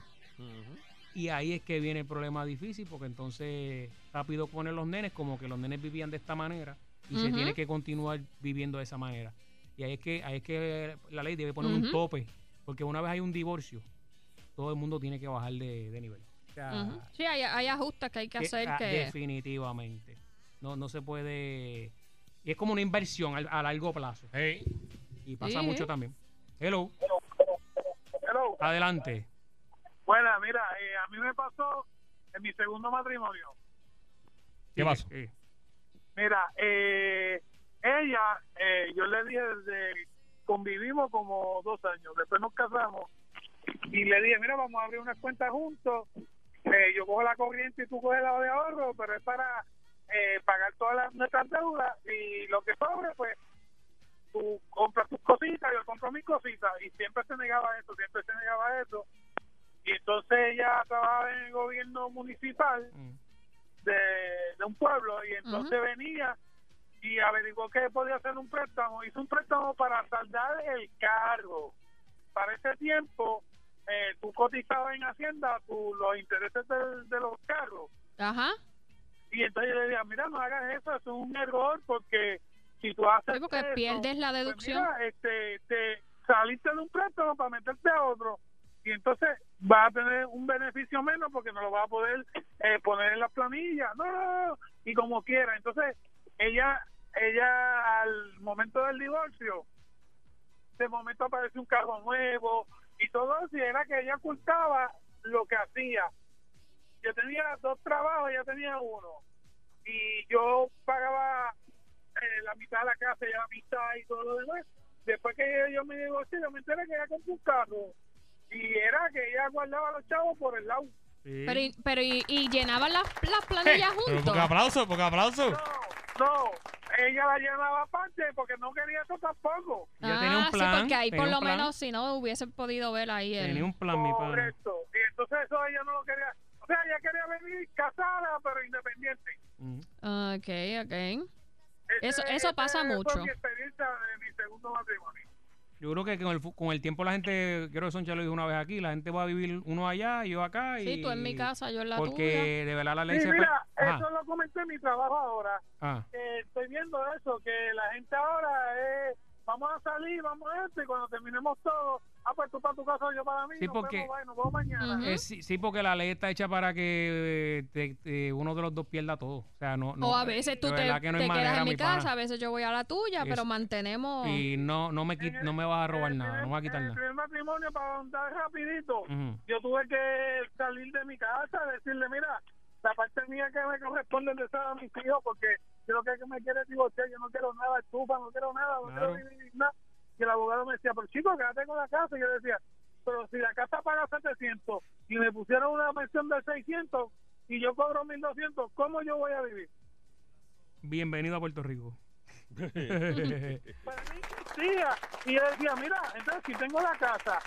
Y ahí es que viene el problema difícil, porque entonces rápido ponen los nenes como que los nenes vivían de esta manera y se tiene que continuar viviendo de esa manera. Y ahí es que, ahí es que la ley debe poner un tope, porque una vez hay un divorcio, todo el mundo tiene que bajar de, de nivel. Sí, hay, hay ajustes que hay que que- hacer ah, que... Definitivamente. No, no se puede... Y es como una inversión al- a, largo plazo. Y pasa Sí. mucho también. Hello. Hello. Adelante. Bueno, mira, eh, a mí me pasó en mi segundo matrimonio. ¿Qué pasó? Mira, eh, ella, eh, yo le dije desde convivimos como dos años, después nos casamos y le dije, mira, vamos a abrir una cuenta juntos, eh, yo cojo la corriente y tú coges la de ahorro, pero es para eh, pagar todas las, nuestras deudas y lo que sobre, pues tú compras tus cositas, yo compro mis cositas y siempre se negaba eso, siempre se negaba eso. Y entonces ella trabajaba en el gobierno municipal de, de un pueblo y entonces venía y averiguó que podía hacer un préstamo, hizo un préstamo para saldar el cargo. Para ese tiempo, eh, tú cotizabas en Hacienda tú, los intereses del- de, los cargos. Ajá. Y entonces yo le decía, mira, no hagas eso, eso es un error porque si tú haces Sí, porque eso, pierdes la pues deducción. mira, este, te saliste de un préstamo para meterte a otro y entonces vas a tener un beneficio menos porque no lo vas a poder eh, poner en la planilla. No, no, no, y como quiera. Entonces, ella ella al momento del divorcio, de momento aparece un carro nuevo y todo y era que ella ocultaba lo que hacía. Yo tenía dos trabajos, ella tenía uno. Y yo pagaba eh, la mitad de la casa ella la mitad y todo lo demás. Después que yo me divorcié, yo me enteré que ella compró un carro. Y era que ella guardaba a los chavos por el lado. Pero, y- pero y, y llenaban las, las planillas Pero juntos. porque aplauso, porque aplauso. No, ella la llenaba aparte porque no quería eso tampoco. ah, sí, porque ahí por lo menos si no hubiese podido ver ahí el... Tenía un plan, mi pana. Correcto. Y entonces eso ella no lo quería. O sea, ella quería venir casada, pero independiente. Ok, ok. Eso, Ese- eso pasa ese mucho. Fue mi experiencia de mi segundo matrimonio. Yo creo que con el, fu- con el tiempo la gente, creo que Soncha lo dijo una vez aquí, la gente va a vivir uno allá y yo acá. Sí, y, tú en mi casa, yo en la Porque tuya. de verdad la ley Sí, se... mira, Ajá. eso lo comenté en mi trabajo ahora. Ah. Que estoy viendo eso, que la gente ahora es vamos a salir, vamos a esto, y cuando terminemos todo, ah, pues tú para tu casa, yo para mí, Sí, nos porque- vemos, bye, nos vemos mañana. Eh, sí, sí, porque la ley está hecha para que eh, te- te- uno de los dos pierda todo. O sea, no, no- o a veces tú te, no te quedas manera, en mi pana. casa, a veces yo voy a la tuya, Es- pero mantenemos... Y no, no, me, quit- no me vas a robar nada, no me vas a quitar En el nada. primer matrimonio, para contar rapidito, yo tuve que salir de mi casa, decirle, mira, la parte mía que me corresponde es de a mis hijos, porque yo lo que me quiere divorciar, yo no quiero nada, estufa, no quiero nada, no Claro. quiero vivir nada. Y el abogado me decía, pero chico, quédate con la casa. Y yo decía, pero si la casa paga 700 y me pusieron una mención de 600 y yo cobro 1200, ¿cómo yo voy a vivir? Bienvenido a Puerto Rico. Y yo decía, mira, entonces si tengo la casa,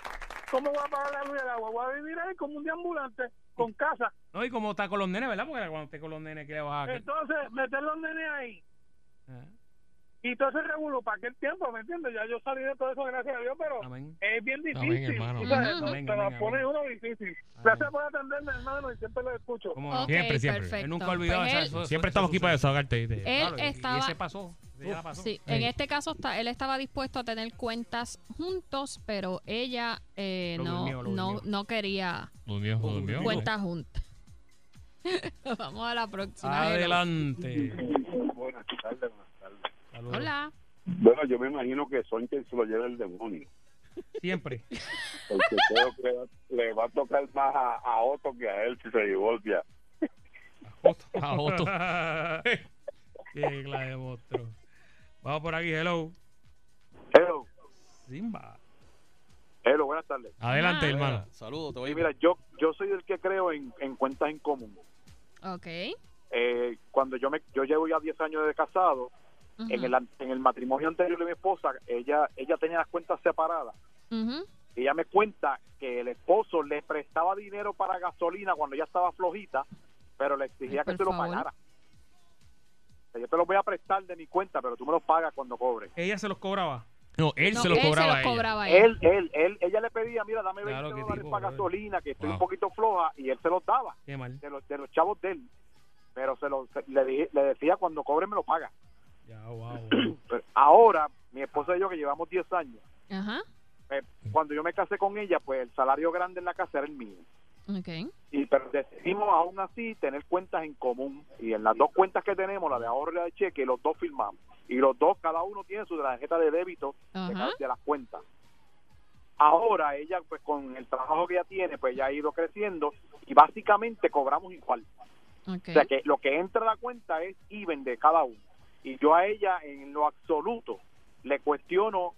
¿cómo voy a pagar la luz y el agua? Voy a vivir ahí como un deambulante, con casa. no, y como está con los nenes, ¿verdad? Porque cuando esté con los nenes, ¿qué le vas a Entonces, meter los nenes ahí. Ah. Y todo ese revuelo, ¿para qué tiempo? ¿Me entiendes? Ya yo salí de todo eso, gracias a Dios, pero es bien difícil. Amén, amén, Te la pone uno difícil. Gracias por atenderme, hermano, y siempre lo escucho. Siempre, siempre. Él nunca olvidado Pues esa- él- eso- eso- Siempre eso estamos aquí para desahogarte. Él Claro, y- estaba... Y ese pasó. Sí, en este caso está, él estaba dispuesto a tener cuentas juntos, pero ella eh, Lo no, durmió, lo no, durmió. no quería Durmió, durmió. cuentas juntas. Vamos a la próxima. Adelante. Buenas tardes, buenas tardes. Saludos. Hola. Bueno, yo me imagino que Sonchen se lo lleva el demonio. Siempre. Porque creo que le va, le va a tocar más a, a Otto que a él si se divorcia. A Otto. Qué clase de monstruo. Vamos por aquí, hello. Hello. Simba. Hello, buenas tardes. Adelante, Ah. hermano. Saludos, te Sí, voy mira, yo, yo soy el que creo en, en cuentas en común. Ok. Eh, cuando yo me yo llevo ya 10 años de casado, en, el, an- en el matrimonio anterior de mi esposa, ella ella tenía las cuentas separadas. Ella me cuenta que el esposo le prestaba dinero para gasolina cuando ella estaba flojita, pero le exigía Ay, que se lo pagara. Yo te lo voy a prestar de mi cuenta, pero tú me lo pagas cuando cobre. Ella se los cobraba. No, él No, se lo él se cobraba los a ella. cobraba a ella. Él, él, él, ella le pedía, mira, dame 20 Claro, qué dólares tipo, para gasolina, que estoy Wow. un poquito floja, y él se los daba, Qué mal. de los, de los chavos de él. Pero se lo, se- le, dije- le decía, cuando cobre me lo paga. Ya, wow. Pero ahora, mi esposa y yo, que llevamos 10 años, Ajá. eh, cuando yo me casé con ella, pues el salario grande en la casa era el mío. Y pero decidimos aún así tener cuentas en común. Y en las dos cuentas que tenemos la de ahorro y la de cheque los dos firmamos. Y los dos cada uno tiene su tarjeta de débito de, Ajá. cada- de las cuentas. Ahora ella pues con el trabajo que ella tiene pues ya ha ido creciendo y básicamente cobramos igual. O sea que lo que entra a la cuenta es even de cada uno. Y yo a ella en lo absoluto le cuestiono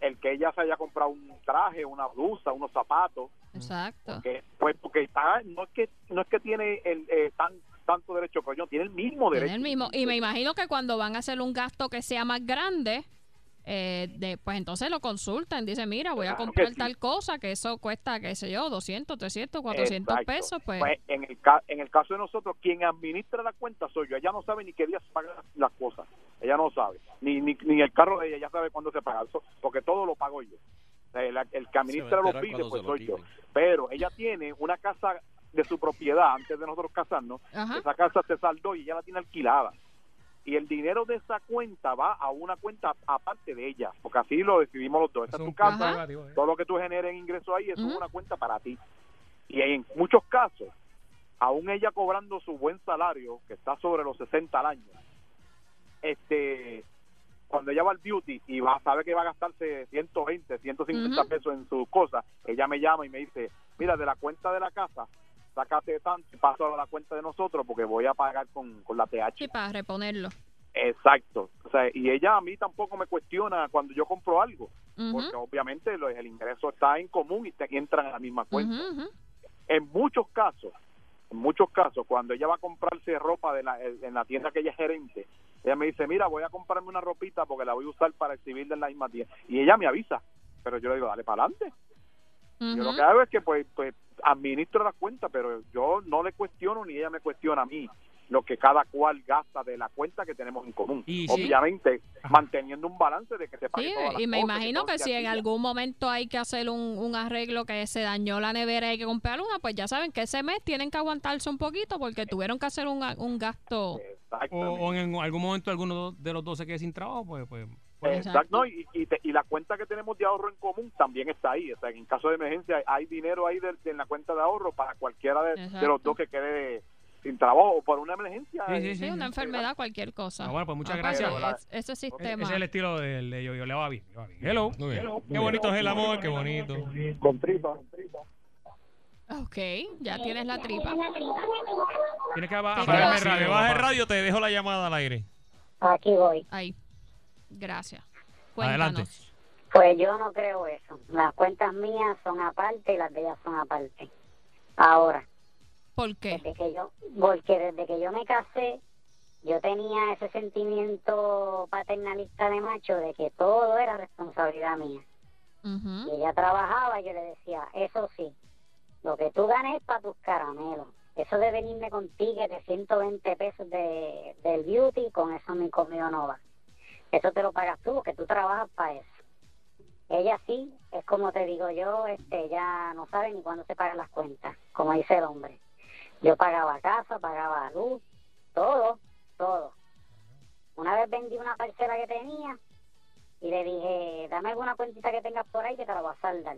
el que ella se haya comprado un traje una blusa unos zapatos Exacto. pues porque no es que no es que tiene el eh, tan tanto derecho pero yo tiene el mismo Tiene derecho el mismo. Y me imagino que cuando van a hacer un gasto que sea más grande, eh, de, pues entonces lo consultan. Dicen, mira, voy a Claro comprar sí. tal cosa que eso cuesta, qué sé yo, 200, 300, 400 Exacto. pesos. Pues, Pues, en el ca- en el caso de nosotros quien administra la cuenta soy yo ella no sabe ni qué día se pagan las cosas ella no sabe ni ni, ni el carro de ella ella sabe cuándo se paga eso, porque todo lo pago yo el, el que administra los cuando pues soy yo pero ella tiene una casa de su propiedad antes de nosotros casarnos Ajá. esa casa se saldó y ella la tiene alquilada y el dinero de esa cuenta va a una cuenta aparte de ella, porque así lo decidimos los dos. Esa es tu casa, ¿eh? todo lo que tú generes en ingresos ahí, eso es una cuenta para ti. Y en muchos casos, aún ella cobrando su buen salario, que está sobre los 60 al año, este cuando ella va al beauty y va sabe que va a gastarse 120, 150 Ujú. pesos en sus cosas, ella me llama y me dice, mira, de la cuenta de la casa, sácate tanto y paso a la cuenta de nosotros porque voy a pagar con, con la TH. sí, para reponerlo. Exacto. O sea, y ella a mí tampoco me cuestiona cuando yo compro algo, porque obviamente lo- el ingreso está en común y te y entran en la misma cuenta. En muchos casos, en muchos casos, cuando ella va a comprarse ropa de la, en la tienda que ella es gerente, ella me dice, mira, voy a comprarme una ropita porque la voy a usar para exhibirla en la misma tienda. Y ella me avisa, pero yo le digo, dale para adelante. Yo lo que hago es que pues, pues administro la cuenta, pero yo no le cuestiono ni ella me cuestiona a mí lo que cada cual gasta de la cuenta que tenemos en común. Y- Obviamente, manteniendo un balance de que se pague Sí, todas las y me cosas, imagino que si en algún momento hay que hacer un, un arreglo que se dañó la nevera y hay que comprar una, pues ya saben que ese mes tienen que aguantarse un poquito porque tuvieron que hacer un, un gasto. O, o en algún momento alguno de los dos se quede sin trabajo, pues, pues, pueden Exacto, no, y, y, te- y la cuenta que tenemos de ahorro en común también está ahí. O sea, que en caso de emergencia hay dinero ahí de, de- en la cuenta de ahorro para cualquiera de, de Exacto. los dos que quede sin trabajo o por una emergencia. Sí, una enfermedad, cualquier cosa. Ah, bueno, pues muchas Ah, gracias. pues, es- ese sistema. Ese es el estilo del de yo, yo le va bien. le va bien. Hello. Muy bien. Hello. Qué bonito es el amor, qué bonito. Con tripa. Ok, ya tienes la tripa. Tienes que apagarme el Si radio. me bajas el radio, te dejo la llamada al aire. Aquí voy. Ahí. Gracias. Adelante. Cuéntanos. Pues yo no creo eso. Las cuentas mías son aparte y las de ellas son aparte. Ahora. ¿Por qué? Desde que yo, porque desde que yo me casé, yo tenía ese sentimiento paternalista de macho de que todo era responsabilidad mía. Y ella trabajaba y yo le decía, eso sí, lo que tú ganes es para tus caramelos. Eso de venirme con ticket de 120 pesos de, del beauty, con eso mi conmigo no va. Eso te lo pagas tú, porque tú trabajas para eso. Ella sí, es como te digo yo, este, ya no sabe ni cuándo se pagan las cuentas, como dice el hombre. Yo pagaba casa, pagaba luz, todo, todo. Una vez vendí una parcela que tenía y le dije, dame alguna cuentita que tengas por ahí que te la voy a saldar.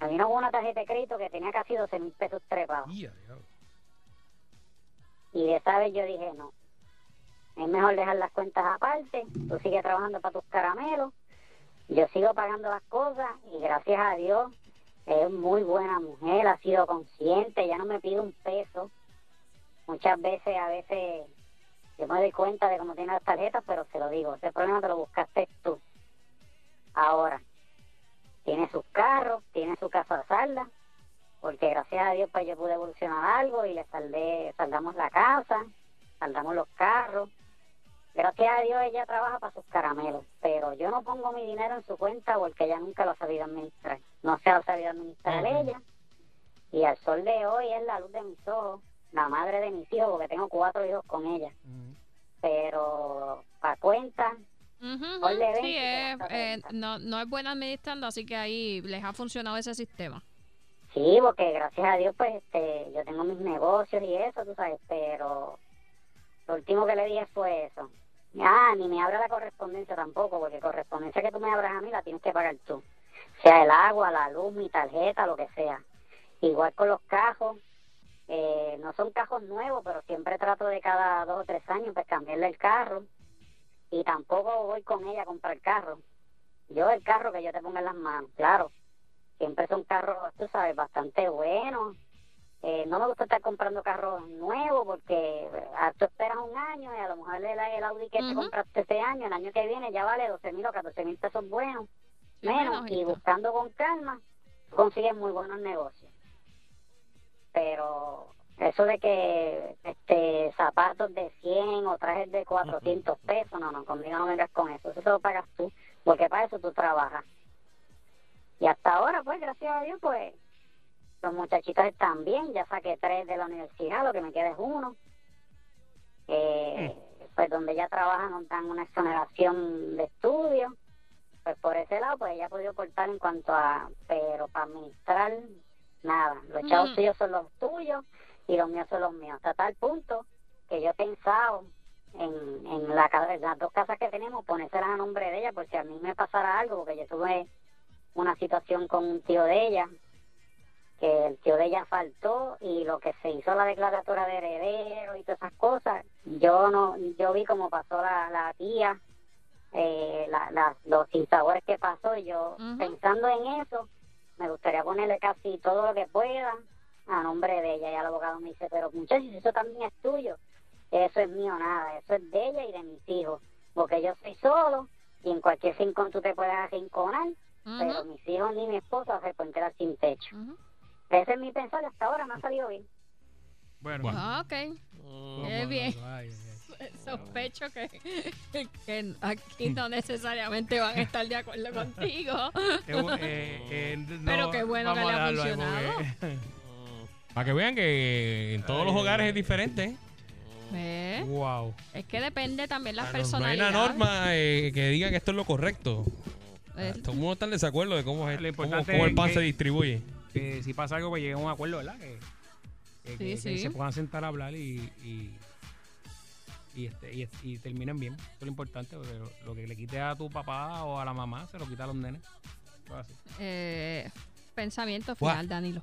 A mí no hubo una tarjeta de crédito que tenía casi 12 mil pesos trepados. Y de esa vez yo dije, no, es mejor dejar las cuentas aparte, tú sigues trabajando para tus caramelos, yo sigo pagando las cosas y gracias a Dios es muy buena mujer, ha sido consciente, ya no me pide un peso. Muchas veces, a veces, yo me doy cuenta de cómo tiene las tarjetas, pero se lo digo, ese problema te lo buscaste tú. Ahora, tiene sus carros, tiene su casa salda, porque gracias a Dios pues yo pude evolucionar algo y le saldé, saldamos la casa, saldamos los carros. Gracias a Dios ella trabaja para sus caramelos, pero yo no pongo mi dinero en su cuenta porque ella nunca lo ha sabido administrar. No se ha sabido administrar ella. Y al sol de hoy es la luz de mis ojos, la madre de mis hijos, porque tengo cuatro hijos con ella. Pero para cuenta. 20 Sí, es, a eh, no, no es buena administrando, así que ahí les ha funcionado ese sistema. Sí, porque gracias a Dios, pues, este, yo tengo mis negocios y eso, tú sabes, pero lo último que le dije fue eso. Ah, ni me abra la correspondencia tampoco, porque correspondencia que tú me abras a mí la tienes que pagar tú. Sea el agua, la luz, mi tarjeta, lo que sea. Igual con los cajos, eh, no son cajos nuevos, pero siempre trato de cada dos o tres años, pues, cambiarle el carro. Y tampoco voy con ella a comprar carro. Yo el carro que yo te ponga en las manos, claro siempre son carros, tú sabes, bastante buenos. Eh, no me gusta estar comprando carros nuevos porque ah, tú esperas un año y a lo mejor el, el Audi que te compraste este año, el año que viene ya vale 12 mil o 14 mil pesos buenos, menos, y buscando con calma consigues muy buenos negocios. Pero eso de que este zapatos de 100 o trajes de 400 pesos, no, no, conmigo no vengas con eso, eso se lo pagas tú, porque para eso tú trabajas. Y hasta ahora, pues, gracias a Dios, pues, los muchachitos están bien. Ya saqué tres de la universidad, lo que me queda es uno. Eh, Pues donde ella trabaja nos dan una exoneración de estudio. Pues por ese lado, pues ella ha podido cortar en cuanto a... Pero para administrar, nada. Los chavos Ujú. tuyos son los tuyos y los míos son los míos. Hasta tal punto que yo he pensado en, en, la, las dos casas que tenemos, ponérselas a nombre de ella, por si a mí me pasara algo, porque yo tuve una situación con un tío de ella, que el tío de ella faltó y lo que se hizo la declaratoria de heredero y todas esas cosas, yo no, yo vi cómo pasó la, la tía, eh, la, la- los sinsabores que pasó y yo pensando en eso, me gustaría ponerle casi todo lo que pueda a nombre de ella. Y el abogado me dice, pero muchachos, eso también es tuyo, eso es mío nada, eso es de ella y de mis hijos, porque yo soy solo y en cualquier rincón tú te puedes arrinconar, pero mis hijos ni mi esposa se pueden quedar sin techo. Ese es mi pensar hasta ahora, me ha salido bien. Bueno. Ah, ok. Qué bien. ay, Sospecho que, que aquí no necesariamente van a estar de acuerdo contigo. Eh, eh, eh, no, Pero qué bueno que le ha funcionado. porque- Para que vean que en todos los hogares es diferente. ¿Ves? Wow. Es que depende también las No hay una norma eh, que diga que esto es lo correcto. Eh, Todo el mundo está en desacuerdo de cómo, es, cómo, cómo el es pan que- se distribuye. Que si pasa algo, pues lleguen a un acuerdo, ¿verdad? Que, que- que- Sí, que sí. se puedan sentar a hablar y, y, y, este, y, y terminen bien. Eso es lo importante, porque lo, lo que le quite a tu papá o a la mamá se lo quita a los nenes. Así. Eh, pensamiento final, Danilo.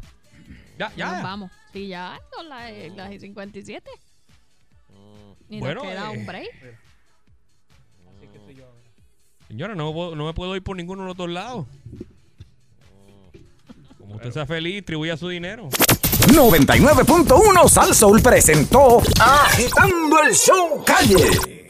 Ya, ya. Nos vamos. Sí, ya son las, eh, las y 57. Y Bueno, nos queda eh, un break. Así que estoy yo. Señora, no, no me puedo ir por ninguno de los dos lados. Como usted sea feliz, distribuya su dinero. 99.1 Sal Soul presentó Agitando el Show Calle.